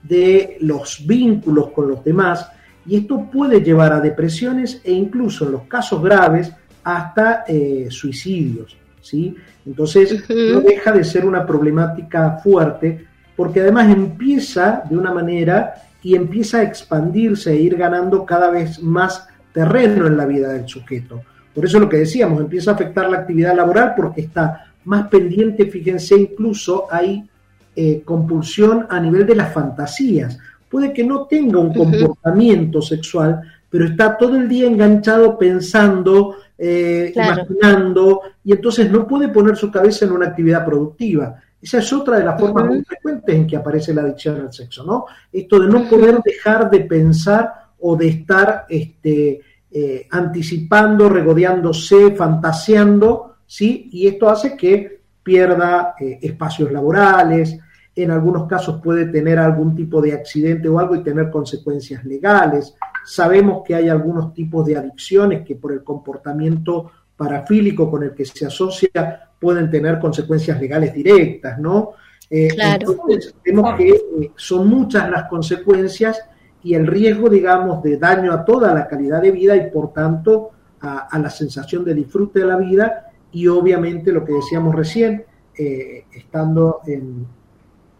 de los vínculos con los demás, y esto puede llevar a depresiones e incluso en los casos graves hasta eh, suicidios. ¿sí? Entonces no deja de ser una problemática fuerte porque además empieza de una manera y empieza a expandirse e ir ganando cada vez más terreno en la vida del sujeto. Por eso lo que decíamos, empieza a afectar la actividad laboral porque está más pendiente, fíjense, incluso hay eh, compulsión a nivel de las fantasías. Puede que no tenga un comportamiento sexual, pero está todo el día enganchado pensando, eh, imaginando, y entonces no puede poner su cabeza en una actividad productiva. Esa es otra de las formas muy frecuentes en que aparece la adicción al sexo, ¿no? Esto de no poder dejar de pensar o de estar este, eh, anticipando, regodeándose, fantaseando, ¿sí? Y esto hace que pierda eh, espacios laborales, en algunos casos puede tener algún tipo de accidente o algo y tener consecuencias legales. Sabemos que hay algunos tipos de adicciones que por el comportamiento parafílico con el que se asocia pueden tener consecuencias legales directas, ¿no? Eh, claro. Entonces, vemos que eh, son muchas las consecuencias y el riesgo, digamos, de daño a toda la calidad de vida y por tanto a, la sensación de disfrute de la vida y obviamente lo que decíamos recién, eh, estando en,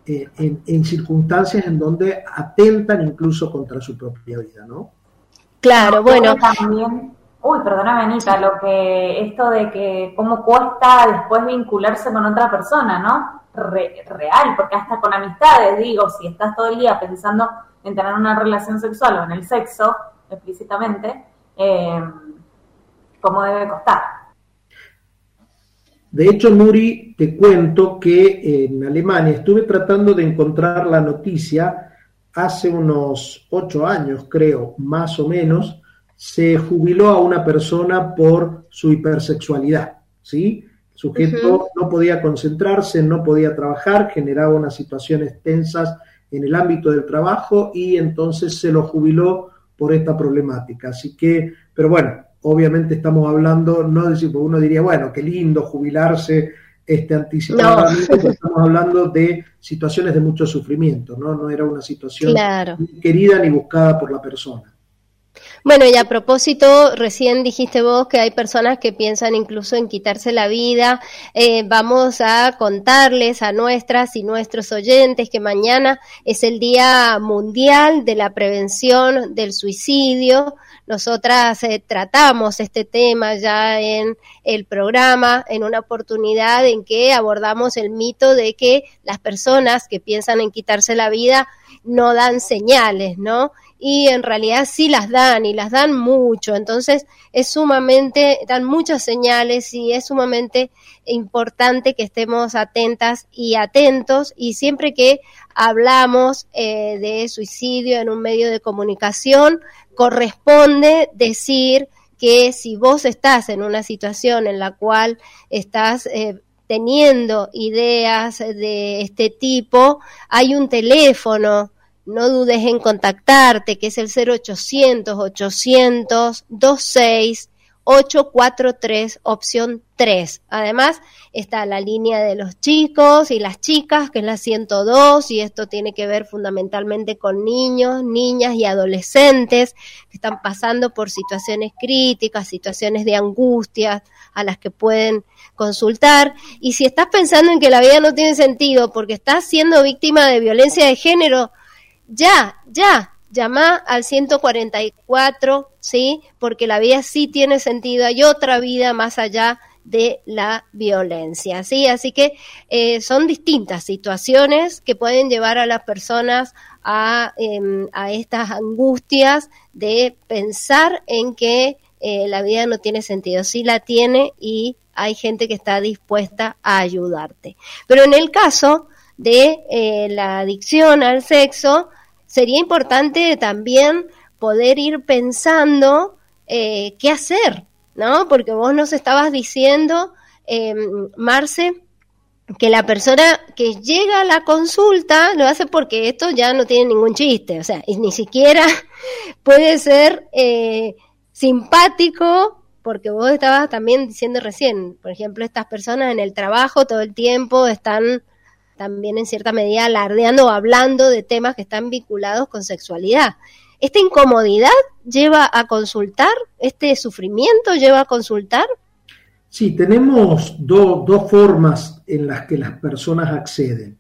en, circunstancias en donde atentan incluso contra su propia vida, ¿no? Claro, bueno. También, uy, perdóname, Anita, lo que, esto de que cómo cuesta después vincularse con otra persona, ¿no? real, porque hasta con amistades, digo, si estás todo el día pensando en tener una relación sexual o en el sexo, explícitamente, eh, ¿cómo debe costar? De hecho, Nuri, te cuento que en Alemania estuve tratando de encontrar la noticia hace unos ocho años, creo, más o menos, se jubiló a una persona por su hipersexualidad, ¿sí? El sujeto no podía concentrarse, no podía trabajar, generaba unas situaciones tensas en el ámbito del trabajo y entonces se lo jubiló por esta problemática. Así que, pero bueno, obviamente estamos hablando, no decir, porque uno diría, bueno, qué lindo jubilarse este anticipadamente, estamos hablando de situaciones de mucho sufrimiento, ¿no? No era una situación ni querida ni buscada por la persona. Bueno, y a propósito, recién dijiste vos que hay personas que piensan incluso en quitarse la vida. Eh, vamos a contarles a nuestras y nuestros oyentes que mañana es el Día Mundial de la Prevención del Suicidio. Nosotras eh, tratamos este tema ya en el programa, en una oportunidad en que abordamos el mito de que las personas que piensan en quitarse la vida no dan señales, ¿no? Y en realidad sí las dan y las dan mucho, entonces es sumamente, dan muchas señales y es sumamente importante que estemos atentas y atentos. Y siempre que hablamos eh, de suicidio en un medio de comunicación, corresponde decir que si vos estás en una situación en la cual estás eh, teniendo ideas de este tipo, hay un teléfono no dudes en contactarte, que es el 0800 800 26 843 opción 3. Además, está la línea de los chicos y las chicas, que es la 102, y esto tiene que ver fundamentalmente con niños, niñas y adolescentes que están pasando por situaciones críticas, situaciones de angustia a las que pueden consultar. Y si estás pensando en que la vida no tiene sentido porque estás siendo víctima de violencia de género, ya, ya, llama al 144, ¿sí? Porque la vida sí tiene sentido, hay otra vida más allá de la violencia, ¿sí? Así que eh, son distintas situaciones que pueden llevar a las personas a, em, a estas angustias de pensar en que eh, la vida no tiene sentido, sí la tiene y hay gente que está dispuesta a ayudarte. Pero en el caso de eh, la adicción al sexo, sería importante también poder ir pensando eh, qué hacer, ¿no? Porque vos nos estabas diciendo, eh, Marce, que la persona que llega a la consulta lo hace porque esto ya no tiene ningún chiste, o sea, y ni siquiera puede ser eh, simpático, porque vos estabas también diciendo recién, por ejemplo, estas personas en el trabajo todo el tiempo están también en cierta medida alardeando o hablando de temas que están vinculados con sexualidad. ¿Esta incomodidad lleva a consultar? ¿Este sufrimiento lleva a consultar? Sí, tenemos dos formas en las que las personas acceden.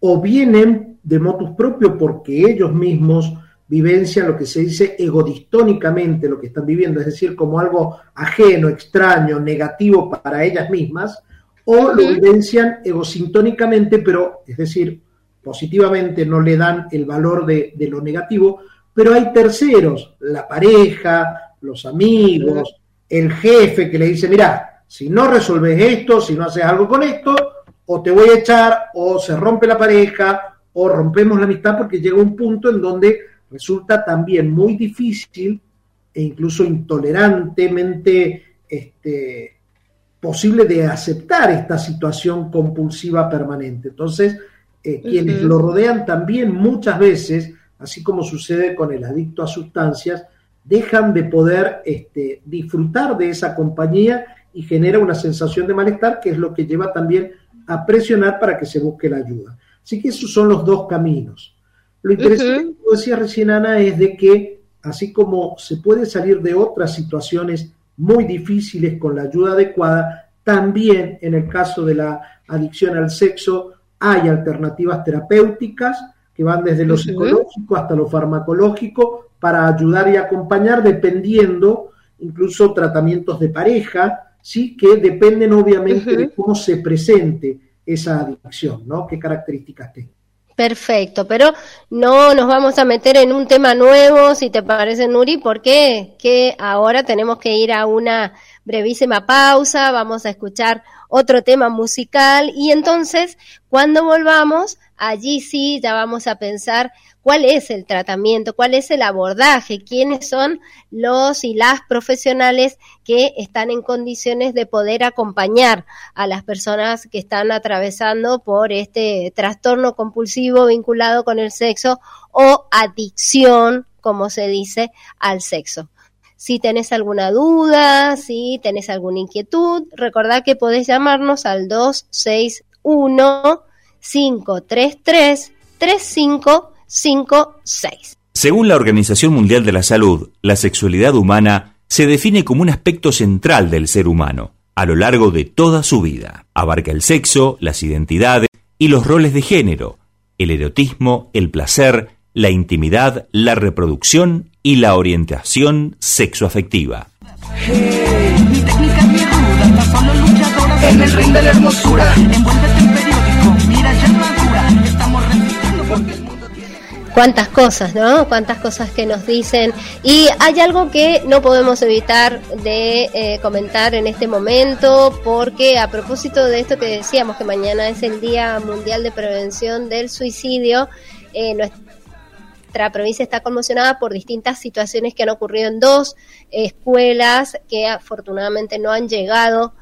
O vienen de motus propio porque ellos mismos vivencian lo que se dice egodistónicamente lo que están viviendo, es decir, como algo ajeno, extraño, negativo para ellas mismas, o lo vivencian egosintónicamente, pero es decir, positivamente no le dan el valor de, lo negativo, pero hay terceros, la pareja, los amigos, el jefe que le dice, mira, si no resolves esto, si no haces algo con esto, o te voy a echar, o se rompe la pareja, o rompemos la amistad, porque llega un punto en donde resulta también muy difícil e incluso intolerantemente este, posible de aceptar esta situación compulsiva permanente. Entonces, eh, quienes lo rodean también muchas veces, así como sucede con el adicto a sustancias, dejan de poder este, disfrutar de esa compañía y genera una sensación de malestar que es lo que lleva también a presionar para que se busque la ayuda. Así que esos son los dos caminos. Lo interesante, como decía recién Ana, es de que así como se puede salir de otras situaciones muy difíciles con la ayuda adecuada, también en el caso de la adicción al sexo hay alternativas terapéuticas que van desde lo psicológico hasta lo farmacológico para ayudar y acompañar dependiendo incluso tratamientos de pareja, sí que dependen obviamente de cómo se presente esa adicción, ¿no? ¿Qué características tiene? Perfecto, pero no nos vamos a meter en un tema nuevo, si te parece, Nuri, porque que ahora tenemos que ir a una brevísima pausa, vamos a escuchar otro tema musical y entonces cuando volvamos, allí sí ya vamos a pensar cuál es el tratamiento, cuál es el abordaje, quiénes son los y las profesionales que están en condiciones de poder acompañar a las personas que están atravesando por este trastorno compulsivo vinculado con el sexo o adicción, como se dice, al sexo. Si tenés alguna duda, si tenés alguna inquietud, recordad que podés llamarnos al 261 533 3556. Según la Organización Mundial de la Salud, la sexualidad humana se define como un aspecto central del ser humano a lo largo de toda su vida. Abarca el sexo, las identidades y los roles de género, el erotismo, el placer, la intimidad, la reproducción y la orientación sexoafectiva. Cuántas cosas, ¿no? Cuántas cosas que nos dicen. Y hay algo que no podemos evitar de eh, comentar en este momento, porque a propósito de esto que decíamos, que mañana es el Día Mundial de Prevención del Suicidio, eh, nuestra provincia está conmocionada por distintas situaciones que han ocurrido en dos escuelas que afortunadamente no han llegado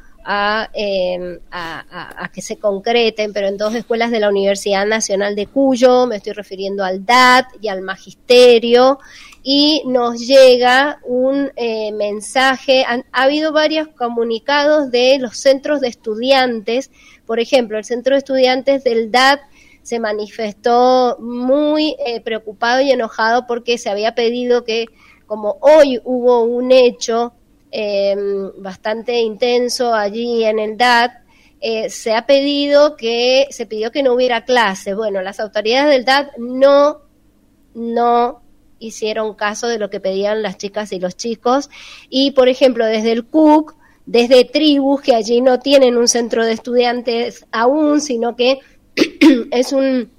em, a, a, que se concreten, pero en dos escuelas de la Universidad Nacional de Cuyo, me estoy refiriendo al DAT y al Magisterio, y nos llega un eh, mensaje, ha habido varios comunicados de los centros de estudiantes, por ejemplo, el centro de estudiantes del DAT se manifestó muy eh, preocupado y enojado porque se había pedido que, como hoy hubo un hecho em, bastante intenso allí en el DAT, eh, se ha pedido que, se pidió que no hubiera clase. Bueno, las autoridades del DAT no, no hicieron caso de lo que pedían las chicas y los chicos. Y, por ejemplo, desde el CUC, desde tribus que allí no tienen un centro de estudiantes aún, sino que es un,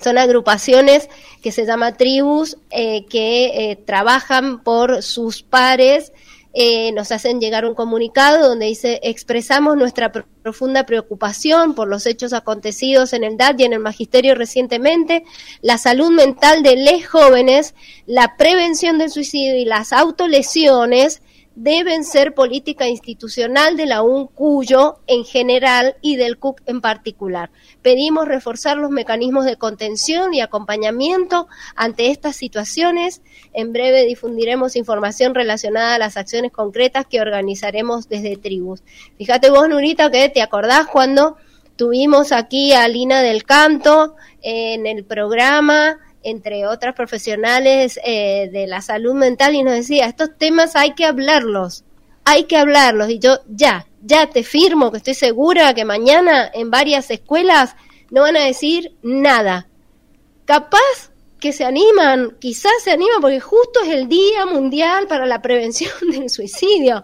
son agrupaciones que se llama tribus eh, que eh, trabajan por sus pares. Eh, nos hacen llegar un comunicado donde dice expresamos nuestra profunda preocupación por los hechos acontecidos en el DAT y en el magisterio recientemente, la salud mental de los jóvenes, la prevención del suicidio y las autolesiones deben ser política institucional de la UNCUYO en general y del CUC en particular. Pedimos reforzar los mecanismos de contención y acompañamiento ante estas situaciones. En breve difundiremos información relacionada a las acciones concretas que organizaremos desde Tribus. Fíjate vos, Nurita, que te acordás cuando tuvimos aquí a Lina del Canto en el programa entre otras profesionales eh, de la salud mental y nos decía, estos temas hay que hablarlos, hay que hablarlos. Y yo, ya, ya te firmo que estoy segura que mañana en varias escuelas no van a decir nada. Capaz que se animan, quizás se animan porque justo es el Día Mundial para la Prevención del Suicidio.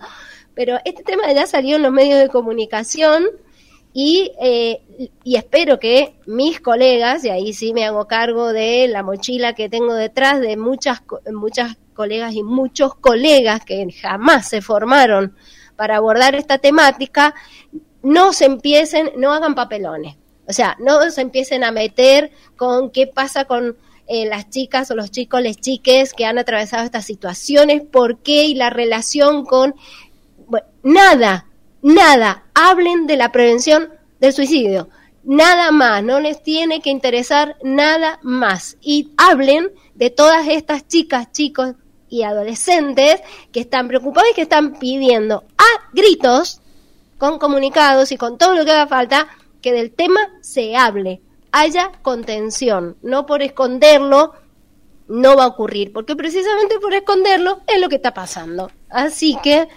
Pero este tema ya salió en los medios de comunicación y, eh, y espero que mis colegas, y ahí sí me hago cargo de la mochila que tengo detrás de muchas, muchas colegas y muchos colegas que jamás se formaron para abordar esta temática, no se empiecen, no hagan papelones. O sea, no se empiecen a meter con qué pasa con eh, las chicas o los chicos, les chiques que han atravesado estas situaciones, por qué y la relación con... nada, nada, hablen de la prevención del suicidio, nada más, no les tiene que interesar nada más. Y hablen de todas estas chicas, chicos y adolescentes que están preocupados y que están pidiendo a gritos, con comunicados y con todo lo que haga falta, que del tema se hable, haya contención, no por esconderlo no va a ocurrir, porque precisamente por esconderlo es lo que está pasando. Así que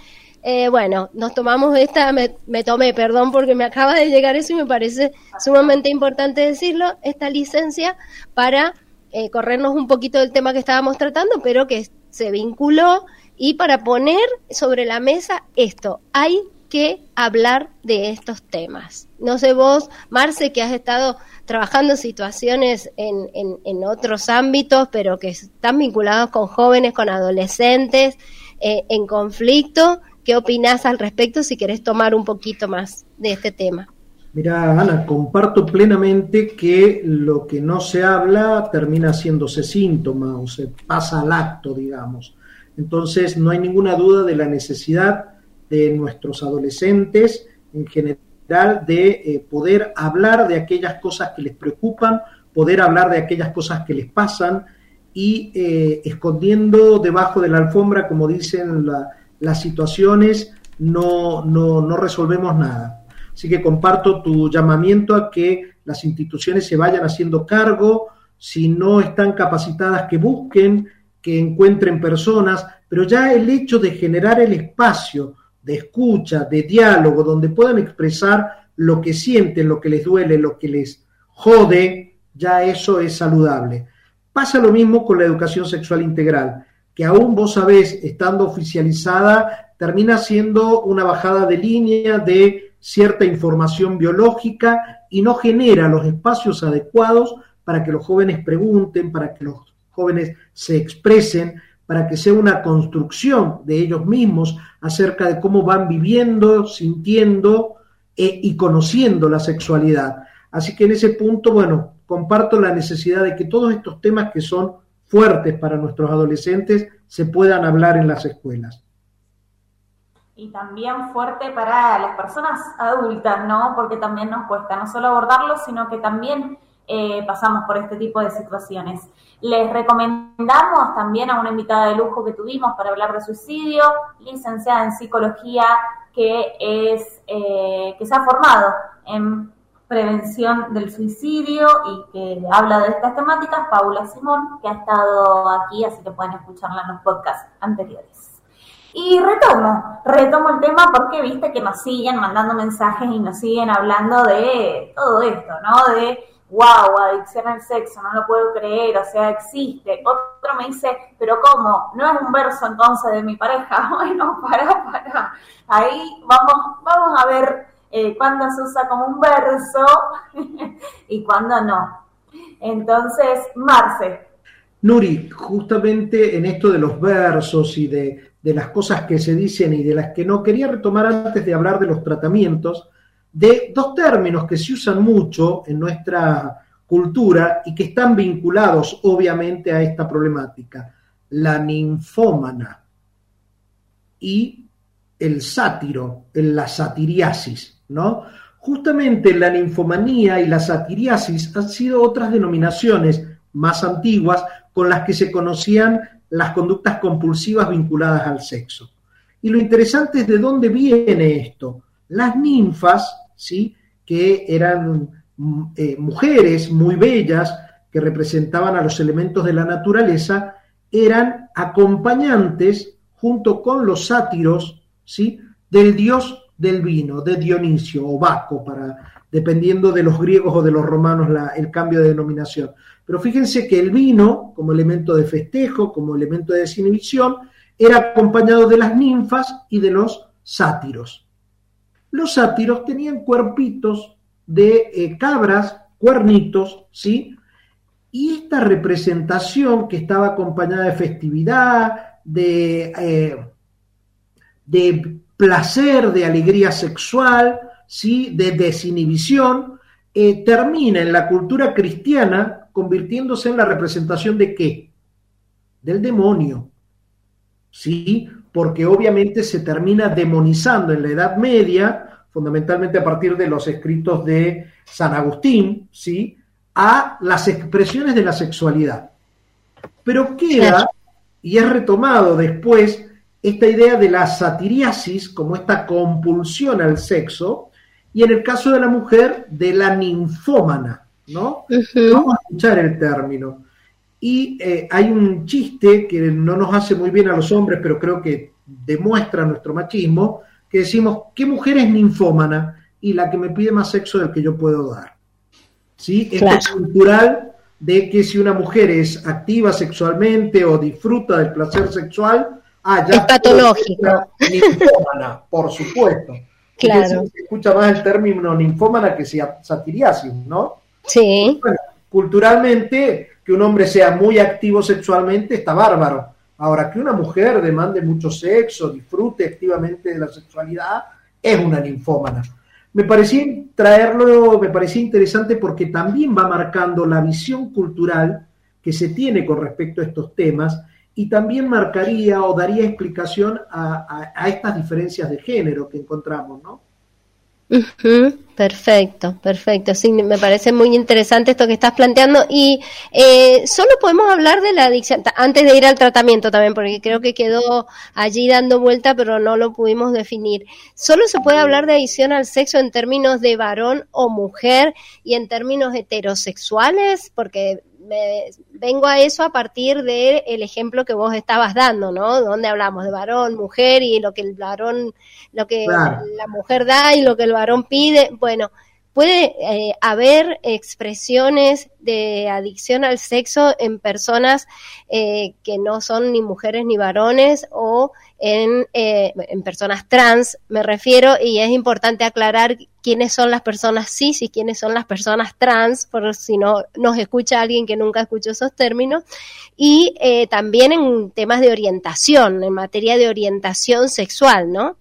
eh, bueno, nos tomamos esta, me, tomé, perdón, porque me acaba de llegar eso y me parece sumamente importante decirlo, esta licencia para eh, corrernos un poquito del tema que estábamos tratando, pero que se vinculó y para poner sobre la mesa esto, hay que hablar de estos temas. No sé vos, Marce, que has estado trabajando situaciones en, en, en otros ámbitos, pero que están vinculados con jóvenes, con adolescentes, eh, en conflicto, ¿Qué opinás al respecto si querés tomar un poquito más de este tema? Mira, Ana, comparto plenamente que lo que no se habla termina haciéndose síntoma o se pasa al acto, digamos. Entonces, no hay ninguna duda de la necesidad de nuestros adolescentes en general de eh, poder hablar de aquellas cosas que les preocupan, poder hablar de aquellas cosas que les pasan y eh, escondiendo debajo de la alfombra, como dicen la, las situaciones no, no, no resolvemos nada. Así que comparto tu llamamiento a que las instituciones se vayan haciendo cargo, si no están capacitadas, que busquen, que encuentren personas, pero ya el hecho de generar el espacio de escucha, de diálogo, donde puedan expresar lo que sienten, lo que les duele, lo que les jode, ya eso es saludable. Pasa lo mismo con la educación sexual integral que aún vos sabés, estando oficializada, termina siendo una bajada de línea de cierta información biológica y no genera los espacios adecuados para que los jóvenes pregunten, para que los jóvenes se expresen, para que sea una construcción de ellos mismos acerca de cómo van viviendo, sintiendo eh, y conociendo la sexualidad. Así que en ese punto, bueno, comparto la necesidad de que todos estos temas que son fuertes para nuestros adolescentes se puedan hablar en las escuelas. Y también fuerte para las personas adultas, ¿no? Porque también nos cuesta no solo abordarlo, sino que también eh, pasamos por este tipo de situaciones. Les recomendamos también a una invitada de lujo que tuvimos para hablar de suicidio, licenciada en psicología, que es eh, que se ha formado en prevención del suicidio y que habla de estas temáticas, Paula Simón, que ha estado aquí, así que pueden escucharla en los podcasts anteriores. Y retomo, retomo el tema porque viste que nos siguen mandando mensajes y nos siguen hablando de todo esto, ¿no? De, wow, adicción al sexo, no lo puedo creer, o sea, existe. Otro me dice, pero ¿cómo? ¿No es un verso entonces de mi pareja? Bueno, para, para. Ahí vamos, vamos a ver eh, cuándo se usa como un verso y cuándo no. Entonces, Marce. Nuri, justamente en esto de los versos y de, de las cosas que se dicen y de las que no, quería retomar antes de hablar de los tratamientos, de dos términos que se usan mucho en nuestra cultura y que están vinculados obviamente a esta problemática, la ninfómana y el sátiro, la satiriasis. Justamente la ninfomanía y la satiriasis han sido otras denominaciones más antiguas con las que se conocían las conductas compulsivas vinculadas al sexo. Y lo interesante es de dónde viene esto. Las ninfas, ¿sí? que eran mm, eh, mujeres muy bellas que representaban a los elementos de la naturaleza, eran acompañantes junto con los sátiros ¿sí? del dios del vino, de Dionisio o Baco, para, dependiendo de los griegos o de los romanos el cambio de denominación. Pero fíjense que el vino, como elemento de festejo, como elemento de desinhibición, era acompañado de las ninfas y de los sátiros. los sátiros tenían cuerpitos de eh, cabras, cuernitos, ¿sí? Y esta representación que estaba acompañada de festividad, de, eh, de placer, de alegría sexual, ¿sí? de desinhibición, eh, termina en la cultura cristiana convirtiéndose en la representación de qué? Del demonio. ¿Sí? Porque obviamente se termina demonizando en la Edad Media, fundamentalmente a partir de los escritos de San Agustín, ¿sí? a las expresiones de la sexualidad. Pero queda, y es retomado después, esta idea de la satiriasis como esta compulsión al sexo, y en el caso de la mujer, de la ninfómana, ¿no? Vamos a escuchar el término. Y eh, hay un chiste que no nos hace muy bien a los hombres, pero creo que demuestra nuestro machismo, que decimos, ¿qué mujer es ninfómana? Y la que me pide más sexo del que yo puedo dar. ¿Sí? Esto es cultural de que si una mujer es activa sexualmente o disfruta del placer sexual, ah, ya es patológico. Ninfómana, por supuesto. Claro. Se escucha más el término ninfómana que satiriasis, ¿no? Sí. culturalmente, que un hombre sea muy activo sexualmente está bárbaro. Ahora, que una mujer demande mucho sexo, disfrute activamente de la sexualidad, es una ninfómana. Me parecía traerlo, me parecía interesante porque también va marcando la visión cultural que se tiene con respecto a estos temas y también marcaría o daría explicación a, estas diferencias de género que encontramos, ¿no? Perfecto, perfecto. Sí, me parece muy interesante esto que estás planteando. Y eh, solo podemos hablar de la adicción, antes de ir al tratamiento también, porque creo que quedó allí dando vuelta, pero no lo pudimos definir. Solo se puede hablar de adicción al sexo en términos de varón o mujer y en términos heterosexuales, porque vengo a eso a partir del el ejemplo que vos estabas dando, ¿no? Donde hablamos de varón, mujer y lo que el varón, lo que la mujer da y lo que el varón pide. Bueno, puede eh, haber expresiones de adicción al sexo en personas eh, que no son ni mujeres ni varones o en, eh, en, personas trans, me refiero, y es importante aclarar quiénes son las personas cis y quiénes son las personas trans, por si no nos escucha alguien que nunca escuchó esos términos, y también en temas de orientación, en materia de orientación sexual, ¿no?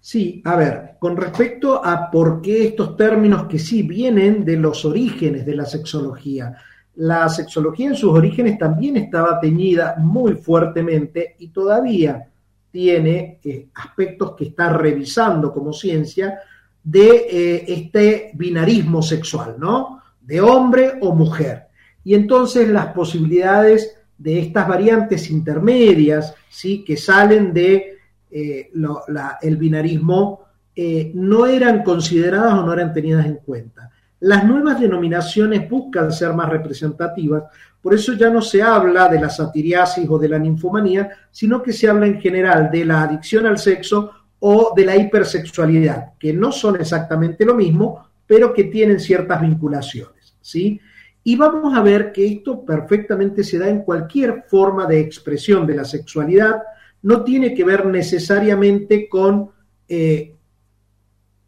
Sí, a ver, con respecto a por qué estos términos que sí vienen de los orígenes de la sexología. La sexología en sus orígenes también estaba teñida muy fuertemente y todavía tiene eh, aspectos que está revisando como ciencia de eh, este binarismo sexual, ¿no? De hombre o mujer. Y entonces las posibilidades de estas variantes intermedias, ¿sí? Que salen de eh, el binarismo eh, no eran consideradas o no eran tenidas en cuenta. Las nuevas denominaciones buscan ser más representativas, por eso ya no se habla de la satiriasis o de la ninfomanía, sino que se habla en general de la adicción al sexo o de la hipersexualidad, que no son exactamente lo mismo, pero que tienen ciertas vinculaciones, ¿sí? Y vamos a ver que esto perfectamente se da en cualquier forma de expresión de la sexualidad, no tiene que ver necesariamente con eh,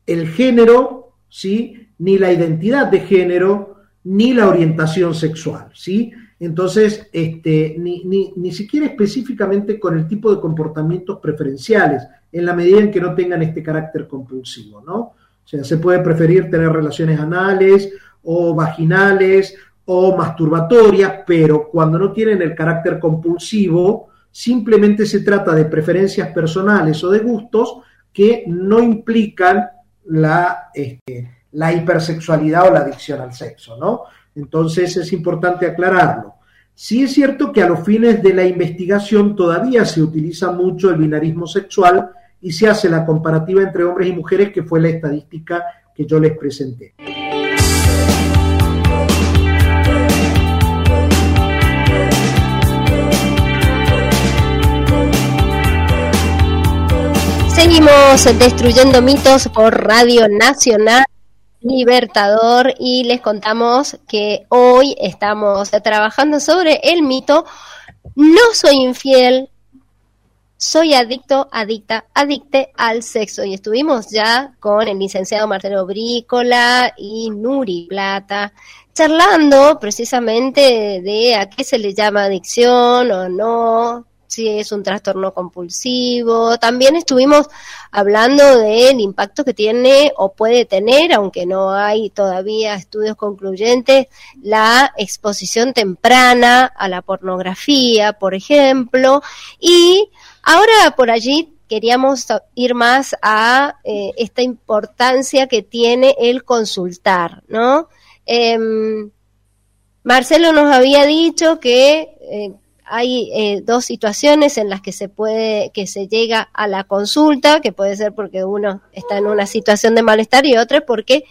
el género, ¿sí? ni la identidad de género, ni la orientación sexual. ¿sí? Entonces, este, ni, ni, ni siquiera específicamente con el tipo de comportamientos preferenciales, en la medida en que no tengan este carácter compulsivo, ¿no? O sea, se puede preferir tener relaciones anales o vaginales o masturbatorias, pero cuando no tienen el carácter compulsivo, simplemente se trata de preferencias personales o de gustos que no implican la, este, la hipersexualidad o la adicción al sexo, ¿no? Entonces es importante aclararlo. Sí es cierto que a los fines de la investigación todavía se utiliza mucho el binarismo sexual y se hace la comparativa entre hombres y mujeres, que fue la estadística que yo les presenté. Seguimos destruyendo mitos por Radio Nacional Libertador y les contamos que hoy estamos trabajando sobre el mito No soy infiel, soy adicto, adicta, adicte al sexo. Y estuvimos ya con el licenciado Marcelo Brícola y Nuri Plata charlando precisamente de a qué se le llama adicción o no, si es un trastorno compulsivo. También estuvimos hablando del impacto que tiene o puede tener, aunque no hay todavía estudios concluyentes, la exposición temprana a la pornografía, por ejemplo. Y ahora por allí queríamos ir más a eh, esta importancia que tiene el consultar, ¿no? Em, Marcelo nos había dicho que eh, hay eh, dos situaciones en las que se puede, que se llega a la consulta, que puede ser porque uno está en una situación de malestar y otra porque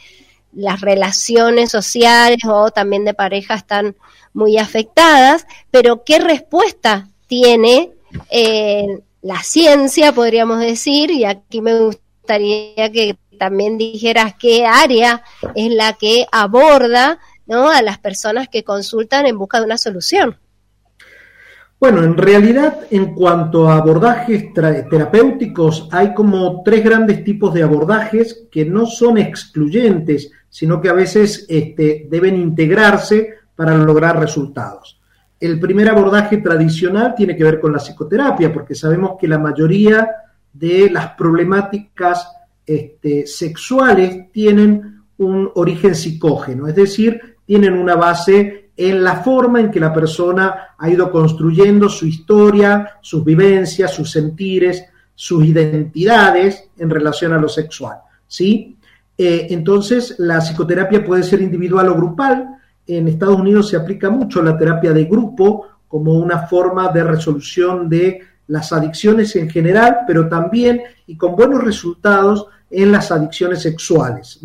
las relaciones sociales o también de pareja están muy afectadas, pero ¿qué respuesta tiene eh, la ciencia, podríamos decir? Y aquí me gustaría que también dijeras qué área es la que aborda ¿no? a las personas que consultan en busca de una solución. Bueno, en realidad, en cuanto a abordajes terapéuticos, hay como tres grandes tipos de abordajes que no son excluyentes, sino que a veces este, deben integrarse para lograr resultados. El primer abordaje tradicional tiene que ver con la psicoterapia, porque sabemos que la mayoría de las problemáticas este, sexuales tienen un origen psicógeno, es decir, tienen una base en la forma en que la persona ha ido construyendo su historia, sus vivencias, sus sentires, sus identidades en relación a lo sexual. ¿sí? Eh, entonces, la psicoterapia puede ser individual o grupal. En Estados Unidos se aplica mucho la terapia de grupo como una forma de resolución de las adicciones en general, pero también y con buenos resultados en las adicciones sexuales.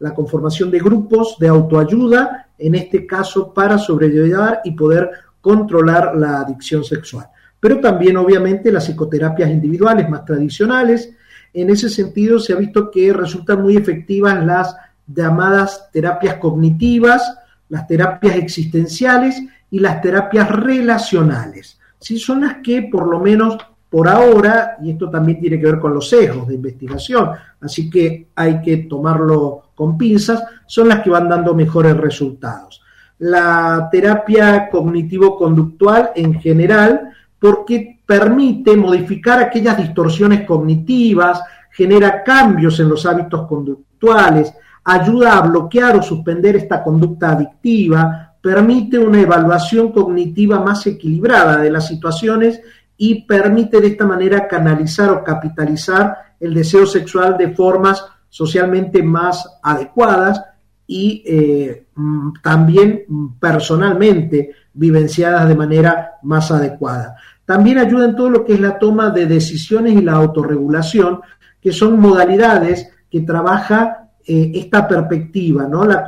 La conformación de grupos de autoayuda en este caso para sobrellevar y poder controlar la adicción sexual. Pero también obviamente las psicoterapias individuales más tradicionales, en ese sentido se ha visto que resultan muy efectivas las llamadas terapias cognitivas, las terapias existenciales y las terapias relacionales. Sí, son las que por lo menos por ahora, y esto también tiene que ver con los sesgos de investigación, así que hay que tomarlo con pinzas, son las que van dando mejores resultados. La terapia cognitivo-conductual en general, porque permite modificar aquellas distorsiones cognitivas, genera cambios en los hábitos conductuales, ayuda a bloquear o suspender esta conducta adictiva, permite una evaluación cognitiva más equilibrada de las situaciones y permite de esta manera canalizar o capitalizar el deseo sexual de formas socialmente más adecuadas y eh, mm, también personalmente vivenciadas de manera más adecuada. También ayuda en todo lo que es la toma de decisiones y la autorregulación, que son modalidades que trabaja eh, esta perspectiva, ¿no? la,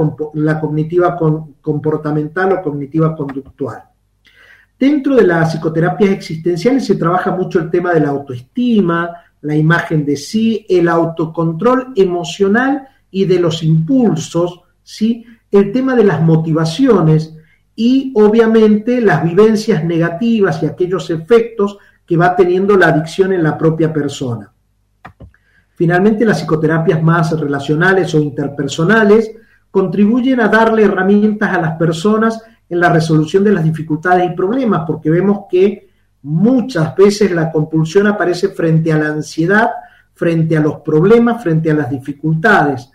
cognitiva comportamental o cognitiva conductual. Dentro de las psicoterapias existenciales se trabaja mucho el tema de la autoestima, la imagen de sí, el autocontrol emocional y de los impulsos, ¿sí? el tema de las motivaciones y obviamente las vivencias negativas y aquellos efectos que va teniendo la adicción en la propia persona. Finalmente, las psicoterapias más relacionales o interpersonales contribuyen a darle herramientas a las personas en la resolución de las dificultades y problemas, porque vemos que Muchas veces la compulsión aparece frente a la ansiedad, frente a los problemas, frente a las dificultades.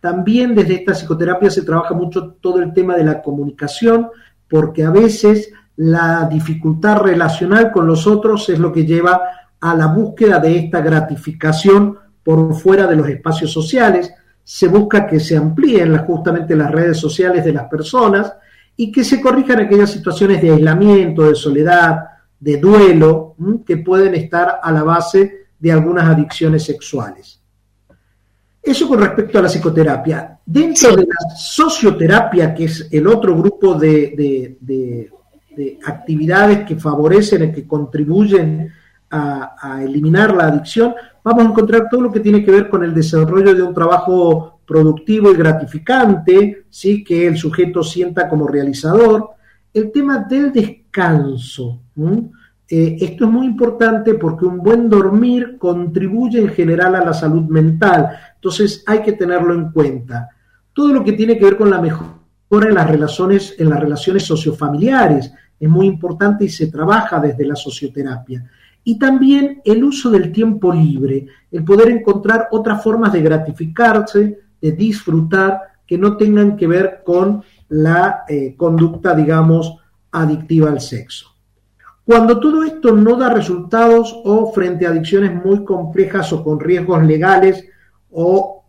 También desde esta psicoterapia se trabaja mucho todo el tema de la comunicación, porque a veces la dificultad relacional con los otros es lo que lleva a la búsqueda de esta gratificación por fuera de los espacios sociales. Se busca que se amplíen justamente las redes sociales de las personas y que se corrijan aquellas situaciones de aislamiento, de soledad, de duelo que pueden estar a la base de algunas adicciones sexuales. Eso con respecto a la psicoterapia. Dentro de la socioterapia, que es el otro grupo de, actividades que favorecen y que contribuyen a, eliminar la adicción, vamos a encontrar todo lo que tiene que ver con el desarrollo de un trabajo productivo y gratificante, ¿sí? que el sujeto sienta como realizador, el tema del descanso, eh, esto es muy importante porque un buen dormir contribuye en general a la salud mental, entonces hay que tenerlo en cuenta. Todo lo que tiene que ver con la mejora en las relaciones, en las relaciones sociofamiliares es muy importante y se trabaja desde la socioterapia. Y también el uso del tiempo libre, el poder encontrar otras formas de gratificarse, de disfrutar, que no tengan que ver con la eh, conducta, digamos, adictiva al sexo. Cuando todo esto no da resultados o frente a adicciones muy complejas o con riesgos legales o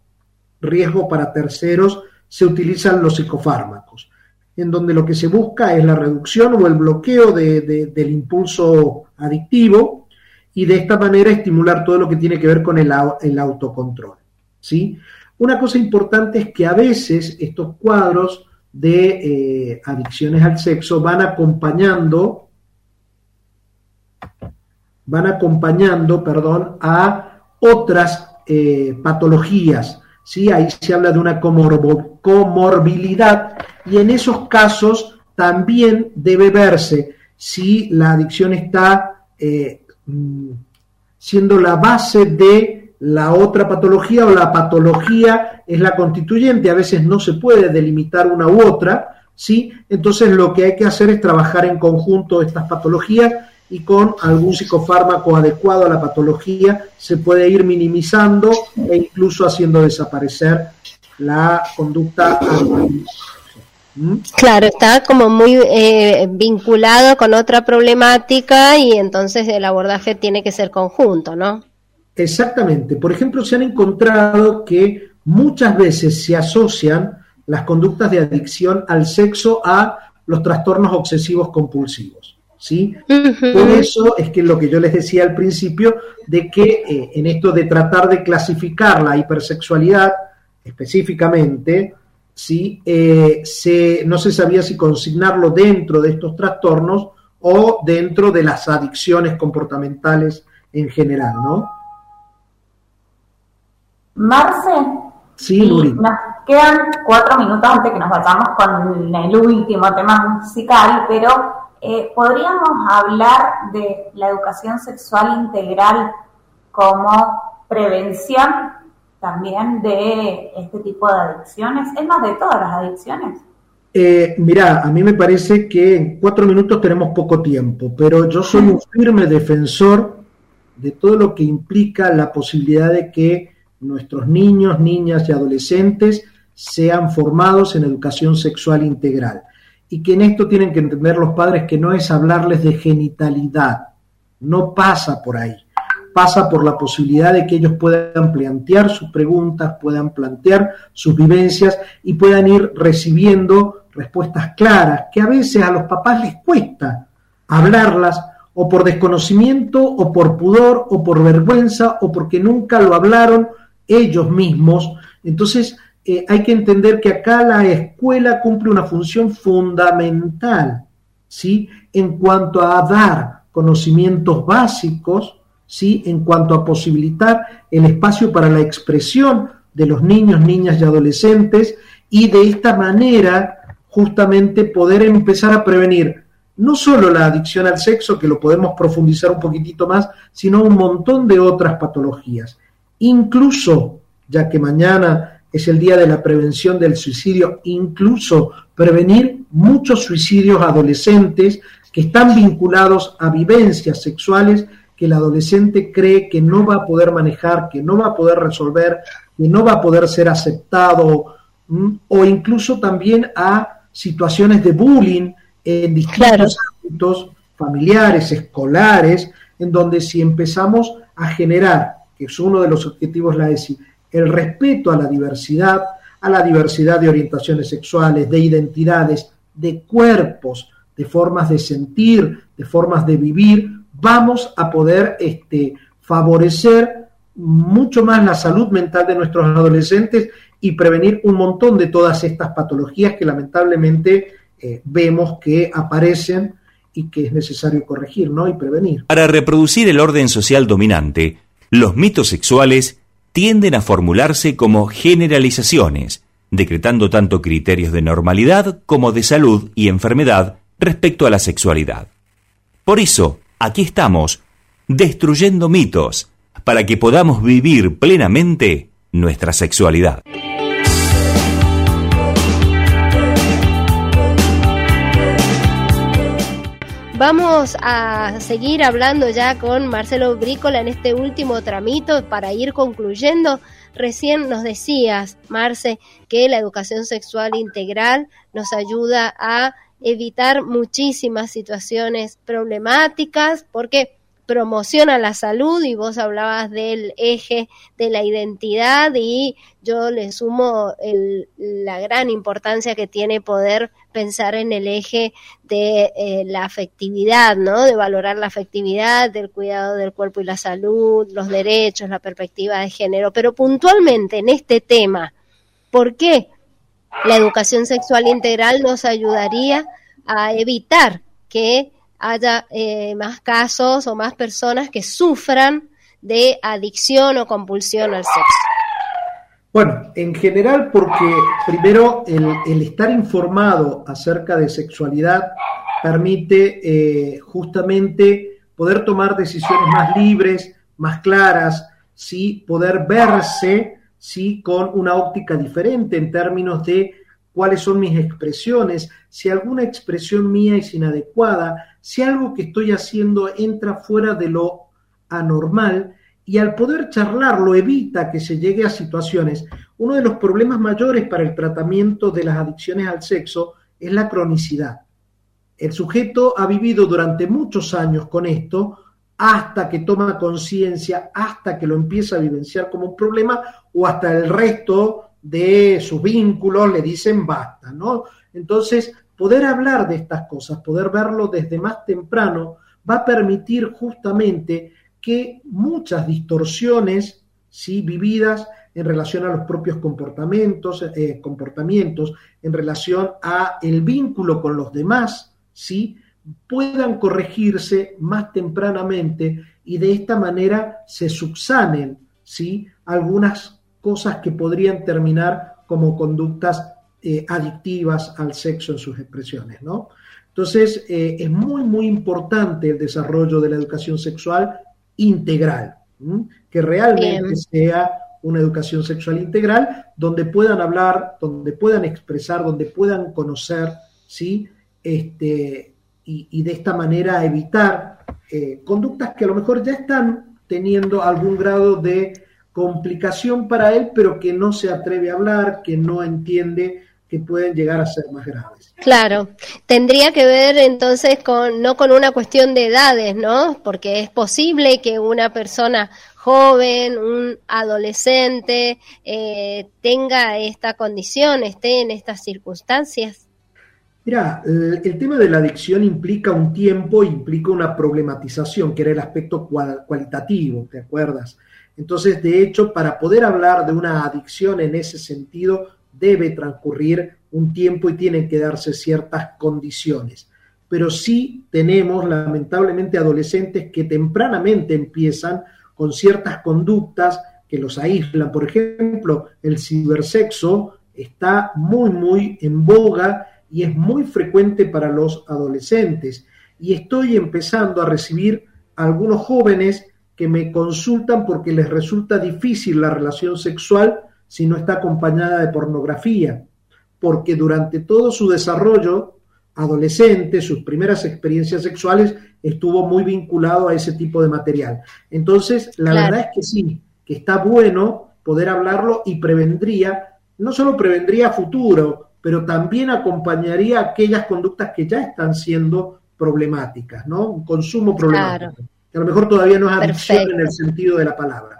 riesgo para terceros, se utilizan los psicofármacos, en donde lo que se busca es la reducción o el bloqueo del impulso adictivo y de esta manera estimular todo lo que tiene que ver con el, autocontrol. ¿sí? Una cosa importante es que a veces estos cuadros de eh, adicciones al sexo van acompañando van acompañando, perdón, a otras eh, patologías. ¿sí? Ahí se habla de una comorbilidad y en esos casos también debe verse si la adicción está eh, siendo la base de la otra patología o la patología es la constituyente. A veces no se puede delimitar una u otra, ¿sí? Entonces lo que hay que hacer es trabajar en conjunto estas patologías y con algún psicofármaco adecuado a la patología se puede ir minimizando e incluso haciendo desaparecer la conducta. Claro, está como muy eh, vinculado con otra problemática y entonces el abordaje tiene que ser conjunto, ¿no? Exactamente. Por ejemplo, se han encontrado que muchas veces se asocian las conductas de adicción al sexo a los trastornos obsesivos compulsivos. ¿sí? Por eso es que lo que yo les decía al principio, de que eh, en esto de tratar de clasificar la hipersexualidad específicamente, ¿sí? Eh, se, no se sabía si consignarlo dentro de estos trastornos o dentro de las adicciones comportamentales en general, ¿no? Marce, sí, Luri. Nos quedan cuatro minutos antes que nos vayamos con el último tema musical, pero eh, ¿podríamos hablar de la educación sexual integral como prevención también de este tipo de adicciones? Es más, de todas las adicciones. Eh, mira, a mí me parece que en cuatro minutos tenemos poco tiempo, pero yo soy un firme defensor de todo lo que implica la posibilidad de que nuestros niños, niñas y adolescentes sean formados en educación sexual integral y que en esto tienen que entender los padres que no es hablarles de genitalidad, no pasa por ahí, pasa por la posibilidad de que ellos puedan plantear sus preguntas, puedan plantear sus vivencias y puedan ir recibiendo respuestas claras, que a veces a los papás les cuesta hablarlas o por desconocimiento o por pudor o por vergüenza o porque nunca lo hablaron ellos mismos. Entonces, eh, hay que entender que acá la escuela cumple una función fundamental, ¿sí? En cuanto a dar conocimientos básicos, ¿sí? En cuanto a posibilitar el espacio para la expresión de los niños, niñas y adolescentes y de esta manera justamente poder empezar a prevenir no solo la adicción al sexo, que lo podemos profundizar un poquitito más, sino un montón de otras patologías. Incluso, ya que mañana es el día de la prevención del suicidio, incluso prevenir muchos suicidios adolescentes que están vinculados a vivencias sexuales que el adolescente cree que no va a poder manejar, que no va a poder resolver, que no va a poder ser aceptado, o incluso también a situaciones de bullying en distintos ámbitos familiares, escolares, en donde si empezamos a generar, que es uno de los objetivos la ESI, el respeto a la diversidad, a la diversidad de orientaciones sexuales, de identidades, de cuerpos, de formas de sentir, de formas de vivir, vamos a poder este, favorecer mucho más la salud mental de nuestros adolescentes y prevenir un montón de todas estas patologías que lamentablemente eh, vemos que aparecen y que es necesario corregir ¿no? y prevenir. Para reproducir el orden social dominante, los mitos sexuales tienden a formularse como generalizaciones, decretando tanto criterios de normalidad como de salud y enfermedad respecto a la sexualidad. Por eso, Aquí estamos, destruyendo mitos, para que podamos vivir plenamente nuestra sexualidad. Vamos a seguir hablando ya con Marcelo Brícola en este último tramito para ir concluyendo. Recién nos decías, Marce, que la educación sexual integral nos ayuda a evitar muchísimas situaciones problemáticas porque promociona la salud y vos hablabas del eje de la identidad y yo le sumo la gran importancia que tiene poder pensar en el eje de eh, la afectividad, ¿no? De valorar la afectividad, del cuidado del cuerpo y la salud, los derechos, la perspectiva de género. Pero puntualmente en este tema, ¿por qué la educación sexual integral nos ayudaría a evitar que haya eh, más casos o más personas que sufran de adicción o compulsión al sexo? Bueno, en general porque primero el, estar informado acerca de sexualidad permite eh, justamente poder tomar decisiones más libres, más claras, ¿sí? poder verse ¿sí? con una óptica diferente en términos de cuáles son mis expresiones, si alguna expresión mía es inadecuada, si algo que estoy haciendo entra fuera de lo anormal y al poder charlarlo evita que se llegue a situaciones. Uno de los problemas mayores para el tratamiento de las adicciones al sexo es la cronicidad. El sujeto ha vivido durante muchos años con esto hasta que toma conciencia, hasta que lo empieza a vivenciar como un problema o hasta el resto de sus vínculos le dicen basta, ¿no? Entonces, poder hablar de estas cosas, poder verlo desde más temprano, va a permitir justamente que muchas distorsiones ¿sí? vividas en relación a los propios comportamientos, eh, comportamientos, en relación a el vínculo con los demás, ¿sí? Puedan corregirse más tempranamente y de esta manera se subsanen ¿sí? algunas cosas que podrían terminar como conductas eh, adictivas al sexo en sus expresiones. ¿no? Entonces, eh, es muy, muy importante el desarrollo de la educación sexual integral, que realmente sea una educación sexual integral donde puedan hablar, donde puedan expresar, donde puedan conocer, ¿sí? Este, y, de esta manera evitar eh, conductas que a lo mejor ya están teniendo algún grado de complicación para él, pero que no se atreve a hablar, que no entiende que pueden llegar a ser más graves. Claro, tendría que ver entonces con no con una cuestión de edades, ¿no? Porque es posible que una persona joven, un adolescente eh, tenga esta condición, esté en estas circunstancias. Mira, el, tema de la adicción implica un tiempo, implica una problematización, que era el aspecto cualitativo, ¿te acuerdas? Entonces, de hecho, para poder hablar de una adicción en ese sentido, debe transcurrir un tiempo y tienen que darse ciertas condiciones. Pero sí tenemos lamentablemente adolescentes que tempranamente empiezan con ciertas conductas que los aíslan. Por ejemplo, el cibersexo está muy, muy en boga y es muy frecuente para los adolescentes. Y estoy empezando a recibir algunos jóvenes que me consultan porque les resulta difícil la relación sexual si no está acompañada de pornografía, porque durante todo su desarrollo adolescente, sus primeras experiencias sexuales, estuvo muy vinculado a ese tipo de material. Entonces, la verdad es que sí, que está bueno poder hablarlo y prevendría, no solo prevendría futuro, pero también acompañaría aquellas conductas que ya están siendo problemáticas, ¿no? Un consumo problemático. Que a lo mejor todavía no es adicción en el sentido de la palabra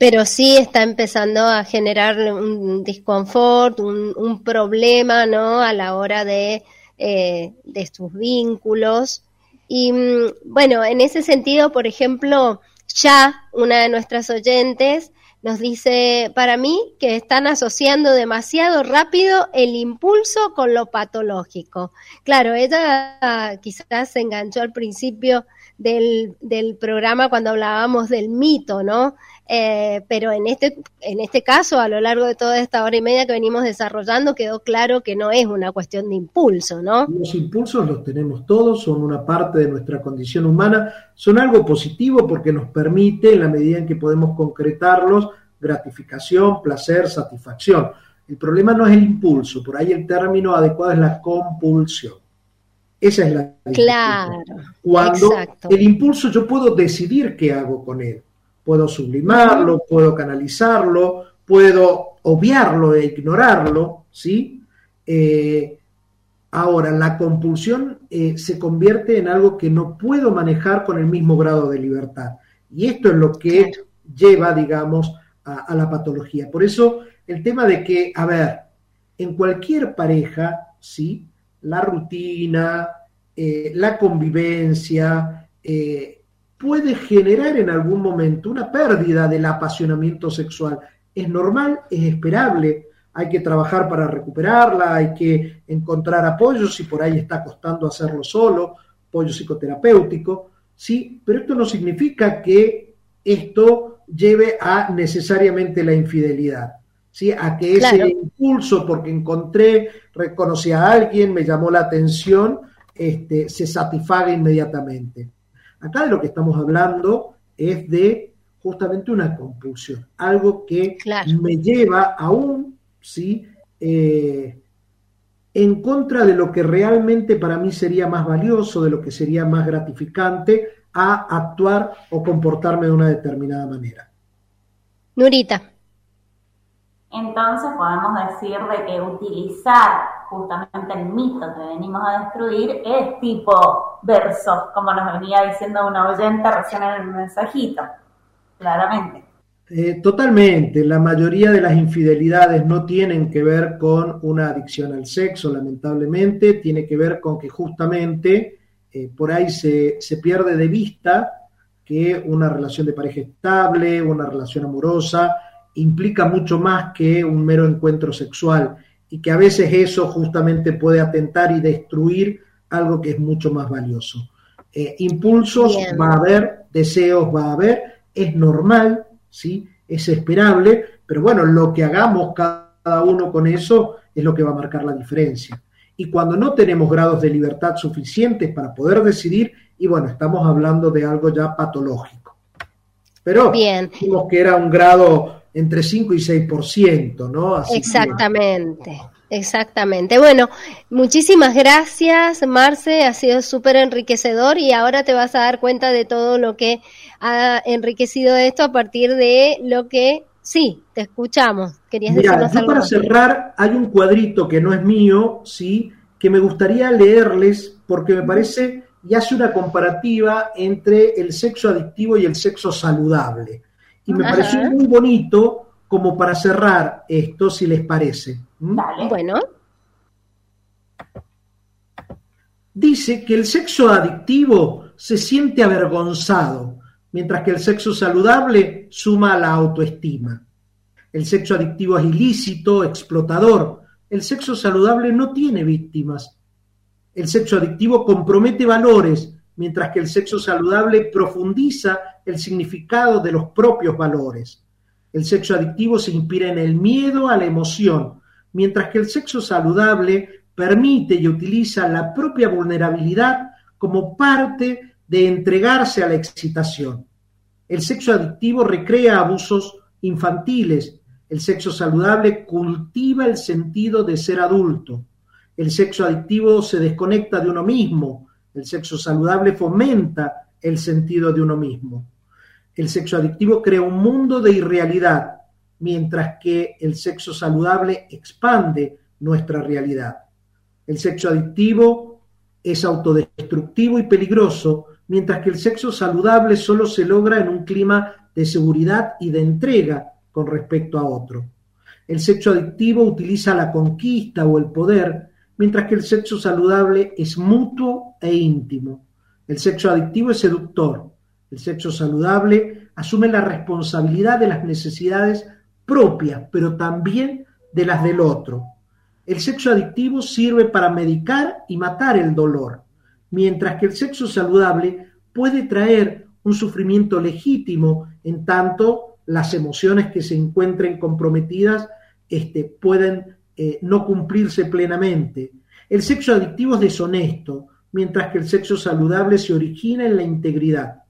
pero sí está empezando a generar un disconfort, un, problema, ¿no? A la hora de, eh, de sus vínculos. Y mm, bueno, en ese sentido, por ejemplo, ya una de nuestras oyentes nos dice, para mí, que están asociando demasiado rápido el impulso con lo patológico. Claro, ella quizás se enganchó al principio del, del programa cuando hablábamos del mito, ¿no? Eh, pero en este, en este caso, a lo largo de toda esta hora y media que venimos desarrollando, quedó claro que no es una cuestión de impulso, ¿no? Los impulsos los tenemos todos, son una parte de nuestra condición humana, son algo positivo porque nos permite, en la medida en que podemos concretarlos, gratificación, placer, satisfacción. El problema no es el impulso, por ahí el término adecuado es la compulsión. Esa es la Claro. Cuando el impulso yo puedo decidir qué hago con él. Puedo sublimarlo, puedo canalizarlo, puedo obviarlo e ignorarlo, ¿sí? Eh, ahora, la compulsión eh, se convierte en algo que no puedo manejar con el mismo grado de libertad. Y esto es lo que lleva, digamos, a, la patología. Por eso, el tema de que, a ver, en cualquier pareja, ¿sí? La rutina, eh, la convivencia, puede generar en algún momento una pérdida del apasionamiento sexual. Es normal, es esperable, hay que trabajar para recuperarla, hay que encontrar apoyo si por ahí está costando hacerlo solo, apoyo psicoterapéutico, sí, pero esto no significa que esto lleve a necesariamente la infidelidad. ¿Sí? a que ese impulso porque encontré, reconocí a alguien, me llamó la atención, este, se satisfaga inmediatamente. Acá de lo que estamos hablando es de justamente una compulsión, algo que me lleva aún, ¿sí? Eh, en contra de lo que realmente para mí sería más valioso, de lo que sería más gratificante, a actuar o comportarme de una determinada manera. Nurita. Entonces podemos decir de que utilizar justamente el mito que venimos a destruir es tipo verso, como nos venía diciendo una oyente recién en el mensajito, claramente. Eh, totalmente, la mayoría de las infidelidades no tienen que ver con una adicción al sexo, lamentablemente, tiene que ver con que justamente eh, por ahí se, se pierde de vista que una relación de pareja estable, una relación amorosa, implica mucho más que un mero encuentro sexual y que a veces eso justamente puede atentar y destruir algo que es mucho más valioso. Eh, impulsos va a haber, deseos va a haber, es normal, ¿sí? es esperable, pero bueno, lo que hagamos cada uno con eso es lo que va a marcar la diferencia. Y cuando no tenemos grados de libertad suficientes para poder decidir, y bueno, estamos hablando de algo ya patológico. Pero Bien. dijimos que era un grado entre 5 y 6%, ¿no? exactamente, exactamente. Bueno, muchísimas gracias, Marce, ha sido súper enriquecedor y ahora te vas a dar cuenta de todo lo que ha enriquecido esto a partir de lo que... Sí, te escuchamos. Querías Mira, decirnos Para cerrar, hay un cuadrito que no es mío, sí, que me gustaría leerles porque me parece y hace una comparativa entre el sexo adictivo y el sexo saludable. Y me pareció muy bonito como para cerrar esto, si les parece. ¿Mm? Bueno. Dice que el sexo adictivo se siente avergonzado, mientras que el sexo saludable suma a la autoestima. El sexo adictivo es ilícito, explotador. El sexo saludable no tiene víctimas. El sexo adictivo compromete valores, mientras que el sexo saludable profundiza el significado de los propios valores. El sexo adictivo se inspira en el miedo a la emoción, mientras que el sexo saludable permite y utiliza la propia vulnerabilidad como parte de entregarse a la excitación. El sexo adictivo recrea abusos infantiles. El sexo saludable cultiva el sentido de ser adulto. El sexo adictivo se desconecta de uno mismo. El sexo saludable fomenta el sentido de uno mismo. El sexo adictivo crea un mundo de irrealidad, mientras que el sexo saludable expande nuestra realidad. El sexo adictivo es autodestructivo y peligroso, mientras que el sexo saludable solo se logra en un clima de seguridad y de entrega con respecto a otro. El sexo adictivo utiliza la conquista o el poder, mientras que el sexo saludable es mutuo e íntimo. El sexo adictivo es seductor, el sexo saludable asume la responsabilidad de las necesidades propias, pero también de las del otro. El sexo adictivo sirve para medicar y matar el dolor, mientras que el sexo saludable puede traer un sufrimiento legítimo en tanto las emociones que se encuentren comprometidas este, pueden eh, no cumplirse plenamente. El sexo adictivo es deshonesto, mientras que el sexo saludable se origina en la integridad.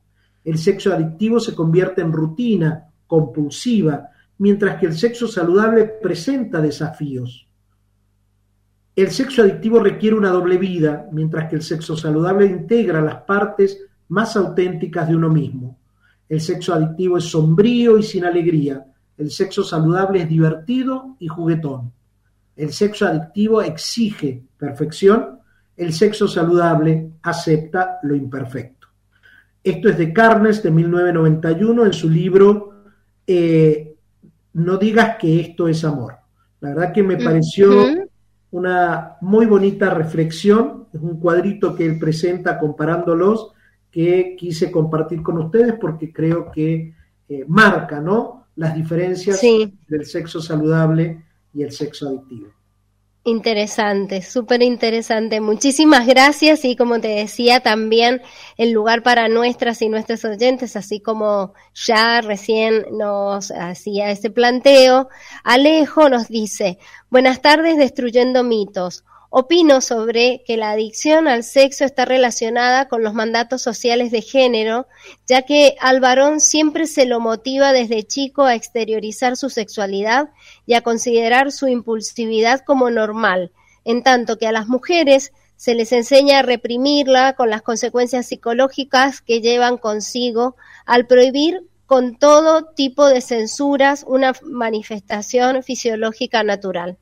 El sexo adictivo se convierte en rutina, compulsiva, mientras que el sexo saludable presenta desafíos. El sexo adictivo requiere una doble vida, mientras que el sexo saludable integra las partes más auténticas de uno mismo. El sexo adictivo es sombrío y sin alegría. El sexo saludable es divertido y juguetón. El sexo adictivo exige perfección. El sexo saludable acepta lo imperfecto. Esto es de Carnes de 1991 en su libro eh, No digas que esto es amor. La verdad que me pareció una muy bonita reflexión. Es un cuadrito que él presenta comparándolos que quise compartir con ustedes porque creo que eh, marca ¿no? las diferencias del sexo saludable y el sexo adictivo. Interesante, súper interesante. Muchísimas gracias y como te decía también el lugar para nuestras y nuestros oyentes, así como ya recién nos hacía ese planteo, Alejo nos dice, buenas tardes destruyendo mitos. Opino sobre que la adicción al sexo está relacionada con los mandatos sociales de género, ya que al varón siempre se lo motiva desde chico a exteriorizar su sexualidad y a considerar su impulsividad como normal, en tanto que a las mujeres se les enseña a reprimirla con las consecuencias psicológicas que llevan consigo al prohibir con todo tipo de censuras una manifestación fisiológica natural.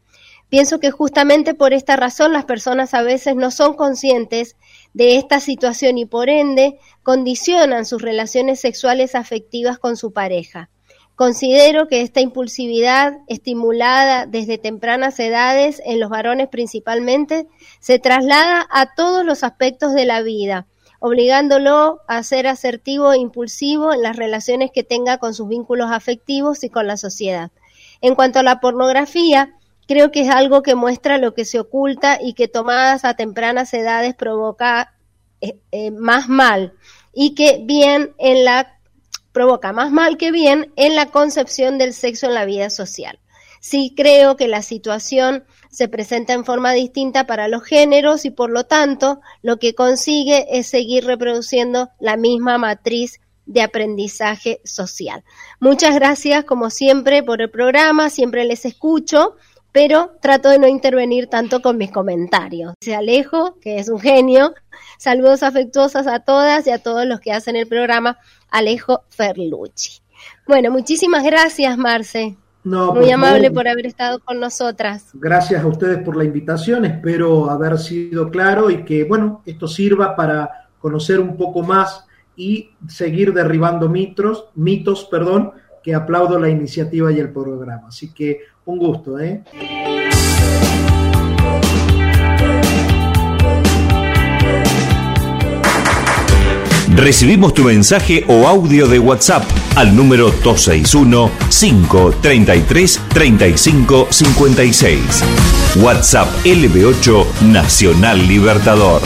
Pienso que justamente por esta razón las personas a veces no son conscientes de esta situación y por ende condicionan sus relaciones sexuales afectivas con su pareja. Considero que esta impulsividad estimulada desde tempranas edades en los varones principalmente se traslada a todos los aspectos de la vida, obligándolo a ser asertivo e impulsivo en las relaciones que tenga con sus vínculos afectivos y con la sociedad. En cuanto a la pornografía, creo que es algo que muestra lo que se oculta y que tomadas a tempranas edades provoca eh, eh, más mal y que bien en la provoca más mal que bien en la concepción del sexo en la vida social. Sí creo que la situación se presenta en forma distinta para los géneros y por lo tanto lo que consigue es seguir reproduciendo la misma matriz de aprendizaje social. Muchas gracias como siempre por el programa, siempre les escucho pero trato de no intervenir tanto con mis comentarios. Se Alejo, que es un genio. Saludos afectuosos a todas y a todos los que hacen el programa Alejo Ferlucci. Bueno, muchísimas gracias, Marce. Muy amable por haber estado con nosotras. Gracias a ustedes por la invitación. Espero haber sido claro y que, bueno, esto sirva para conocer un poco más y seguir derribando mitos, mitos, perdón, que aplaudo la iniciativa y el programa. Así que un gusto, ¿eh? Recibimos tu mensaje o audio de WhatsApp al número 261-533-3556. WhatsApp LB8 Nacional Libertador.